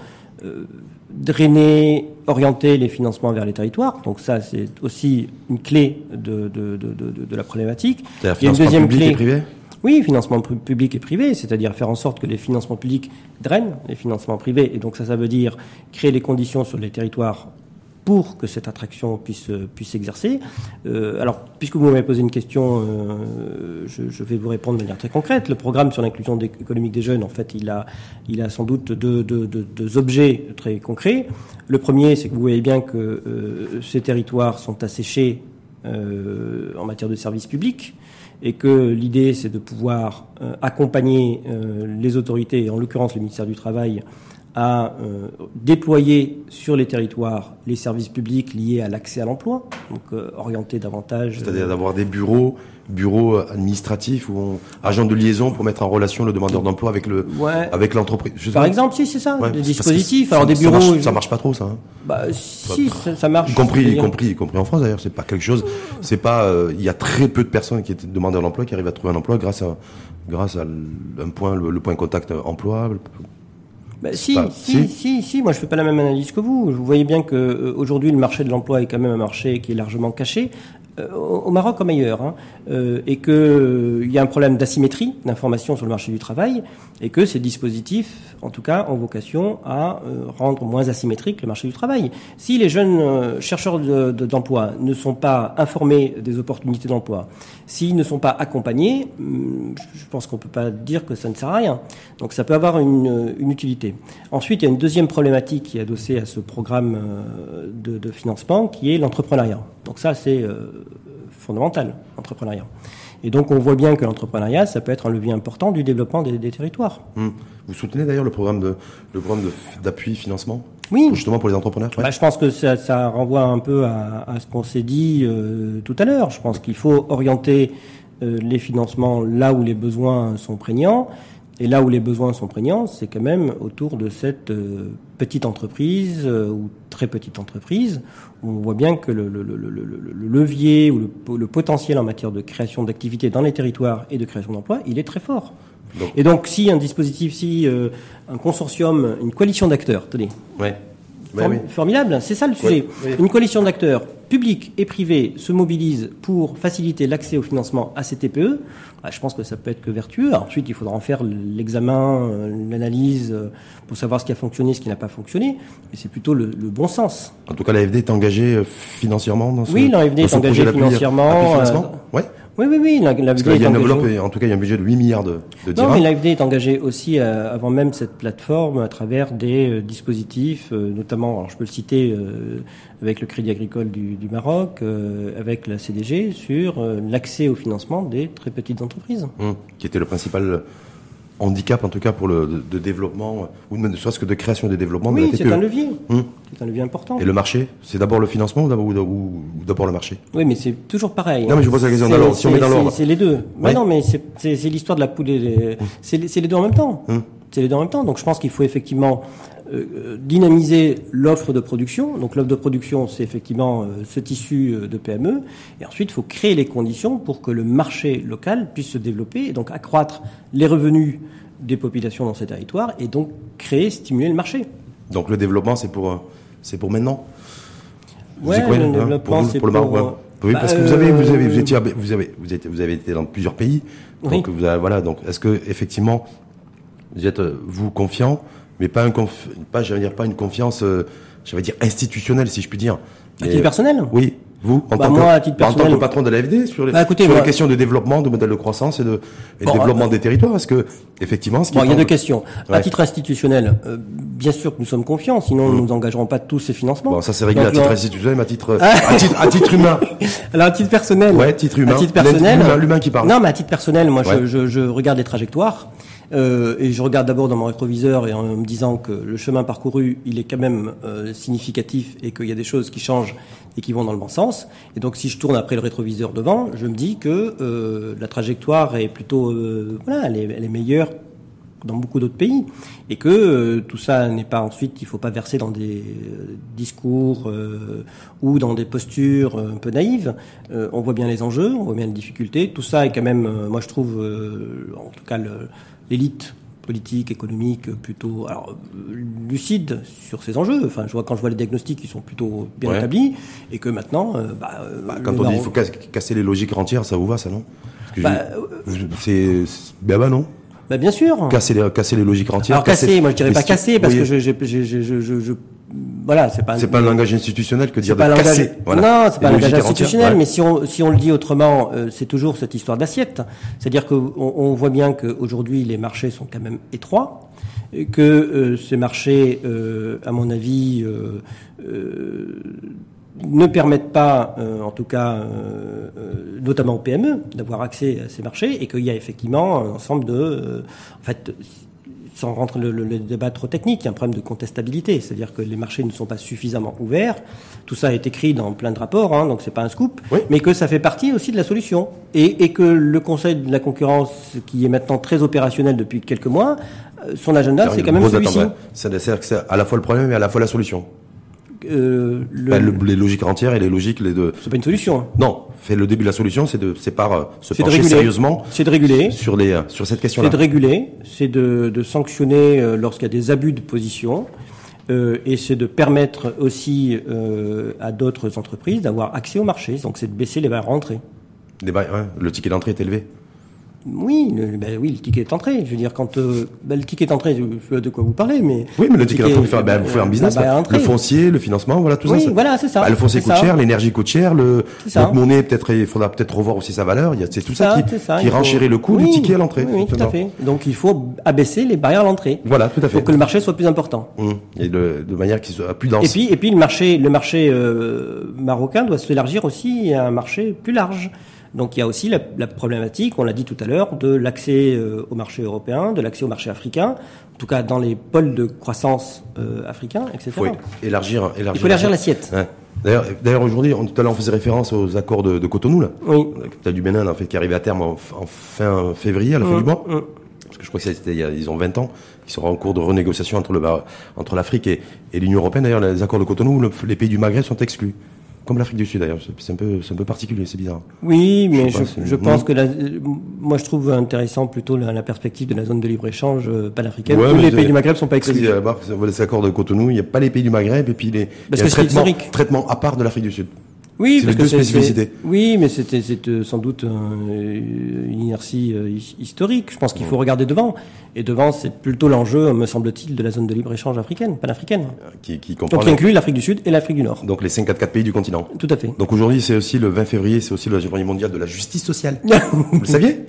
euh, drainer, orienter les financements vers les territoires. Donc ça, c'est aussi une clé de, de, de, de, la problématique. Il y a une deuxième clé. Oui, financement pu- public et privé, c'est-à-dire faire en sorte que les financements publics drainent les financements privés. Et donc ça, ça veut dire créer les conditions sur les territoires pour que cette attraction puisse puisse s'exercer. Euh, alors, puisque vous m'avez posé une question, euh, je, vais vous répondre de manière très concrète. Le programme sur l'inclusion économique des jeunes, en fait, il a il a sans doute deux, deux, deux, deux objets très concrets. Le premier, c'est que vous voyez bien que euh, ces territoires sont asséchés en matière de services publics et que l'idée c'est de pouvoir euh, accompagner euh, les autorités, en l'occurrence le ministère du Travail, à euh, déployer sur les territoires les services publics liés à l'accès à l'emploi, donc euh, orienter davantage. C'est-à-dire d'avoir des bureaux, bureaux administratifs ou agents de liaison pour mettre en relation le demandeur d'emploi avec le, Ouais. avec l'entreprise. Par exemple, si c'est ça, Ouais, des dispositifs, ça- alors des ça bureaux. marche- Ça marche pas trop, ça. hein. Bah, si, ça, ça marche. Y compris, y compris, y compris en France d'ailleurs. C'est pas quelque chose. C'est pas. euh, Il y a très peu de personnes qui étaient demandeurs d'emploi qui arrivent à trouver un emploi grâce à grâce à un point, le, le point contact emploi. Bah, si, pas- si, si. si, si, moi je fais pas la même analyse que vous. Vous voyez bien que euh, aujourd'hui le marché de l'emploi est quand même un marché qui est largement caché, euh, au Maroc comme ailleurs, hein, euh, et que euh, il y a un problème d'asymétrie d'information sur le marché du travail, et que ces dispositifs, en tout cas, ont vocation à euh, rendre moins asymétrique le marché du travail. Si les jeunes euh, chercheurs de- de- d'emploi ne sont pas informés des opportunités d'emploi, s'ils ne sont pas accompagnés, hum, je pense qu'on peut pas dire que ça ne sert à rien. Donc ça peut avoir une, une utilité. Ensuite, il y a une deuxième problématique qui est adossée à ce programme euh, de, de financement, qui est l'entrepreneuriat. Donc ça, c'est euh, fondamental, l'entrepreneuriat. Et donc on voit bien que l'entrepreneuriat, ça peut être un levier important du développement des, des territoires. Hmm. Vous soutenez d'ailleurs le programme de le programme d'appui financement Oui. justement pour les entrepreneurs. ouais. Bah, je pense que ça, ça renvoie un peu à, à ce qu'on s'est dit euh, tout à l'heure. Je pense qu'il faut orienter euh, les financements là où les besoins sont prégnants. Et là où les besoins sont prégnants, c'est quand même autour de cette euh, petite entreprise euh, ou très petite entreprise. Où on voit bien que le, le- le- le- le- le levier ou le, po- le potentiel en matière de création d'activités dans les territoires et de création d'emplois, il est très fort. Donc- et donc, si un dispositif, si euh, un consortium, une coalition d'acteurs, tenez, Ouais. Ouais, Form- oui. Formidable, c'est ça le sujet. oui. Une coalition d'acteurs publics et privés se mobilise pour faciliter l'accès au financement à ces TPE. Ah, je pense que ça peut être que vertueux. Alors, ensuite, il faudra en faire l'examen, euh, l'analyse euh, pour savoir ce qui a fonctionné, ce qui n'a pas fonctionné. Mais c'est plutôt le, le bon sens. En tout cas, l'AFD est engagé euh, financièrement dans ce Oui, l'AFD est ce engagé projet d'appui- financièrement, euh, Ouais. Oui, oui, oui. La, la Parce qu'il y a une enveloppe, et en tout cas, il y a un budget de 8 milliards de, de Non, mais l'AFD est engagé aussi euh, avant même cette plateforme à travers des euh, dispositifs, euh, notamment, alors je peux le citer euh, avec le Crédit Agricole du, du Maroc, euh, avec la CDG, sur euh, l'accès au financement des très petites entreprises. Hum, qui était le principal handicap, en tout cas, pour le de, de développement, ou même ne serait-ce que de création et de Oui, la c'est TPE. un levier. Hum. C'est un levier important. Et le marché, c'est d'abord le financement ou d'abord, ou d'abord- le marché? Oui, mais c'est toujours pareil. Non, mais je pose la question C'est- dans l'ordre. Si on met dans c'est- l'ordre. C'est les deux. Mais Oui. non, mais c'est- c'est c'est l'histoire de la poule et les- c'est les, c'est les deux en même temps. Hum. C'est les deux en même temps. Donc je pense qu'il faut effectivement dynamiser l'offre de production. Donc l'offre de production, c'est effectivement euh, ce tissu euh, de PME. Et ensuite, il faut créer les conditions pour que le marché local puisse se développer et donc accroître les revenus des populations dans ces territoires et donc créer, stimuler le marché. Donc le développement, c'est pour, euh, c'est pour maintenant le hein, développement, pour, c'est. Oui, bah, parce que vous avez, vous avez, vous euh, étiez, vous avez, vous êtes, vous avez été dans plusieurs pays. Oui. Donc vous avez- voilà. Donc est-ce que effectivement, vous êtes euh, vous confiant, mais pas un conf, pas, j'allais dire pas une confiance, euh, j'allais dire institutionnelle, si je puis dire. À titre personnel? Oui. Vous, en, Bah, tant, moi, que, à titre en tant personnel- que patron de l'AFD, sur les, Bah, écoutez, sur les questions de développement, de modèle de croissance et de, et de développement euh, des territoires, est-ce que, effectivement, ce qui Bon, il y a deux questions. À titre institutionnel, euh, bien sûr que nous sommes confiants, sinon nous n'engagerons pas tous ces financements. Bon, ça c'est réglé Donc, à titre institutionnel, mais à titre, (laughs) à titre, à titre humain. Alors à titre personnel. Ouais, titre humain. À titre personnel. L'humain- l'humain qui parle. Non, mais à titre personnel, moi, Ouais. je, je, je regarde les trajectoires Euh, et je regarde d'abord dans mon rétroviseur et en me disant que le chemin parcouru, il est quand même euh, significatif et qu'il y a des choses qui changent et qui vont dans le bon sens. Et donc, si je tourne après le rétroviseur devant, je me dis que euh, la trajectoire est plutôt, euh, voilà, elle est, elle est meilleure dans beaucoup d'autres pays, et que euh, tout ça n'est pas ensuite, il faut pas verser dans des euh, discours euh, ou dans des postures un peu naïves. on voit bien les enjeux, on voit bien les difficultés. Tout ça est quand même, moi je trouve, en tout cas l'élite politique, économique, plutôt alors, lucide sur ces enjeux. Enfin, je vois quand je vois les diagnostics, ils sont plutôt bien établis, et que maintenant, bah, bah, quand on dit qu'il faut casser les logiques rentières, ça vous va, ça non? Bah, C'est ben bah non. Bah bien sûr. Casser les, casser les logiques entières. Alors casser, moi je dirais pas casser parce que je, je, je, je, je, je voilà, c'est pas. C'est pas un langage institutionnel que dire de casser. Voilà. Non, c'est pas un langage institutionnel, mais si on si on le dit autrement, euh, c'est toujours cette histoire d'assiette. C'est-à-dire qu'on on voit bien qu'aujourd'hui les marchés sont quand même étroits, et que euh, ces marchés, euh, à mon avis. Euh, ne permettent pas, euh, en tout cas, euh, euh, notamment aux PME, d'avoir accès à ces marchés, et qu'il y a effectivement un ensemble de, en fait, sans rentrer le, le, débat trop technique, il y a un problème de contestabilité, c'est-à-dire que les marchés ne sont pas suffisamment ouverts. Tout ça est écrit dans plein de rapports, hein, donc c'est pas un scoop, mais que ça fait partie aussi de la solution, et, et, que le Conseil de la concurrence, qui est maintenant très opérationnel depuis quelques mois, son agenda, c'est quand même celui-ci. C'est à la fois le problème et à la fois la solution. Euh, le... les logiques entières et les logiques les deux. C'est pas une solution. Hein. Non, fait le début de la solution, c'est de c'est par euh, se pencher sérieusement. C'est de réguler sur les euh, sur cette question-là. C'est de réguler, c'est de, de sanctionner lorsqu'il y a des abus de position. Et c'est de permettre aussi à d'autres entreprises d'avoir accès au marché. Donc c'est de baisser les barrières d'entrée. Les ouais, le ticket d'entrée est élevé. Oui, le, ben oui, le ticket d'entrée. Je veux dire, quand euh, ben, le ticket d'entrée, je sais de quoi vous parlez, mais oui, mais le, ticket d'entrée, faire, ben, vous faire un business, bah, le foncier, le financement, voilà tout oui, ça. voilà, c'est ça. Bah, le foncier coûte cher, l'énergie coûte cher, le notre monnaie peut-être, il faudra peut-être revoir aussi sa valeur. Il y a c'est tout ça, qui, ça, qui renchérit le coût du ticket à l'entrée. Oui, tout à fait. Donc il faut abaisser les barrières à l'entrée. Voilà, tout à fait. Pour que le marché soit plus important. Mmh. Et de, de manière qu'il soit plus dense. Et puis, et puis le marché, le marché euh, marocain doit s'élargir aussi à un marché plus large. Donc il y a aussi la, la problématique, on l'a dit tout à l'heure, de l'accès euh, au marché européen, de l'accès au marché africain, en tout cas dans les pôles de croissance euh, africains, etc. Il faut élargir, élargir il faut élargir l'assiette. Ouais. D'ailleurs, aujourd'hui, tout à l'heure on faisait référence aux accords de, de Cotonou, là. Oui. La capitale du Bénin, en fait, qui arrive à terme en, en fin février, à la fin du mois. mmh. Parce que je crois que c'était, ils ont 20 ans, qui seront en cours de renégociation entre le, entre l'Afrique et, et l'Union européenne. D'ailleurs, les accords de Cotonou, le, les pays du Maghreb sont exclus. Comme l'Afrique du Sud d'ailleurs, c'est un peu, c'est un peu particulier, c'est bizarre. Oui, mais je, je, je pense que la, moi je trouve intéressant plutôt la, la perspective de la zone de libre échange euh, panafricaine Ouais, où les c'est- pays du Maghreb sont pas exclus. Euh, bah, les accords de Cotonou, il n'y a pas les pays du Maghreb et puis les, Parce il y a que c'est un traitement, historique. traitement à part de l'Afrique du Sud. Oui, parce que spécificités. Oui, mais c'était c'est, euh, sans doute euh, une inertie euh, hi- historique. Je pense qu'il faut regarder devant. Et devant, c'est plutôt l'enjeu, me semble-t-il, de la zone de libre échange africaine, panafricaine. Qui, qui comprend Donc qui inclut l'Afrique du Sud et l'Afrique du Nord. donc les 5-4 pays du continent. Tout à fait. Donc aujourd'hui, c'est aussi le 20 février, c'est aussi la journée mondiale de la justice sociale. (laughs) Vous le saviez?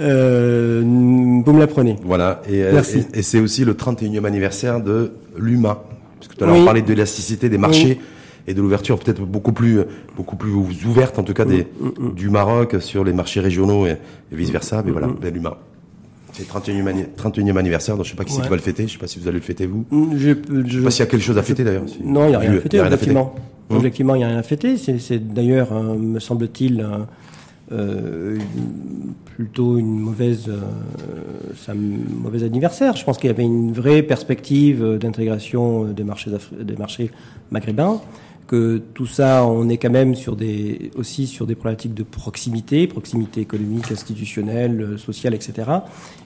Euh, vous me l'apprenez. Voilà. Et, euh, Merci. et, et c'est aussi le 31e anniversaire de l'UMA. Parce que tout à l'heure, Oui. on parlait de l'élasticité des marchés et de l'ouverture peut-être beaucoup plus, beaucoup plus ouverte, en tout cas, des, Mm, du Maroc sur les marchés régionaux et, et vice versa. Mais voilà, Mm, l'UMA. C'est le 31e, anni- 31e anniversaire, donc je sais pas qui c'est Ouais. qui va le fêter, je sais pas si vous allez le fêter vous. Je, je- Je sais pas s'il y a quelque chose à fêter d'ailleurs. si- Non, il n'y a rien à fêter, à objectivement. Objectivement, il n'y a rien à fêter. C'est, c'est d'ailleurs, euh, me semble-t-il, euh, euh, plutôt une mauvaise, euh, c'est un mauvais anniversaire. Je pense qu'il y avait une vraie perspective euh, d'intégration euh, des marchés, des marchés maghrébins. Que tout ça, on est quand même sur des, aussi sur des problématiques de proximité, proximité économique, institutionnelle, euh, sociale, etc.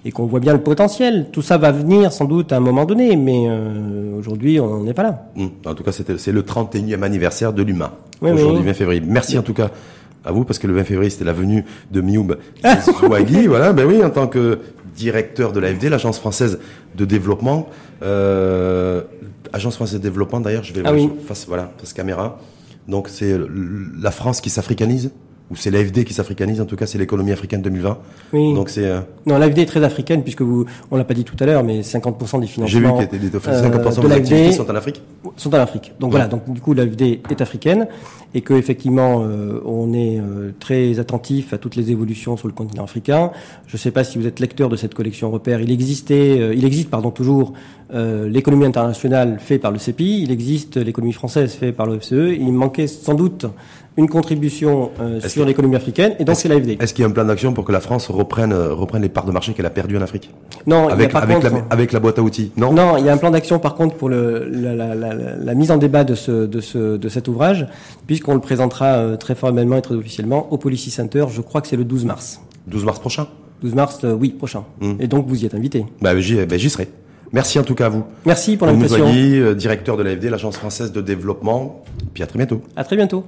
Et qu'on voit bien le potentiel. Tout ça va venir sans doute à un moment donné, mais euh, aujourd'hui, on n'est pas là. Hum. En tout cas, c'est le 31e anniversaire de. Oui, aujourd'hui, oui. 20 février. Merci en tout cas à vous, parce que le 20 février, c'était la venue de Mioub (laughs) Zouagui. voilà, ben oui, en tant que directeur de l'AFD, l'Agence française de développement. Euh, Agence française de développement, d'ailleurs, je vais Ah oui. face, voilà, face caméra. Donc, c'est la France qui s'africanise. Ou c'est l'AFD qui s'africanise, en tout cas c'est l'économie africaine 2020. Oui. Donc c'est... euh, Non, l'AFD est très africaine puisque vous, on l'a pas dit tout à l'heure, mais 50% des J'ai vu financements qu'il y a des, des- 50% euh, des de activités l'AFD sont en Afrique. sont en Afrique. Donc voilà, donc du coup l'AFD est africaine et que effectivement euh, on est euh, très attentif à toutes les évolutions sur le continent africain. Je ne sais pas si vous êtes lecteur de cette collection repère. Il existait, euh, il existe pardon toujours euh, l'économie internationale faite par le CEPI, il existe l'économie française faite par le FCE. Il manquait sans doute une contribution euh, sur l'économie africaine et donc c'est l'AFD. Est-ce qu'il y a un plan d'action pour que la France reprenne, euh, reprenne les parts de marché qu'elle a perdues en Afrique? Non, il y a avec, par avec, contre- la, avec la boîte à outils Non, Non, il y a un plan d'action par contre pour le, la, mise en débat de, ce, de, ce, de cet ouvrage, puisqu'on le présentera euh, très formellement et très officiellement au Policy Center, je crois que c'est le 12 mars. 12 mars prochain? 12 mars, euh, oui, prochain. Mm. Et donc vous y êtes invité. bah, j'y bah, j'y serai. Merci en tout cas à vous. Merci pour l'invitation. Moussoigui, euh, directeur de l'AFD, l'Agence française de développement. Puis à très bientôt. À très bientôt.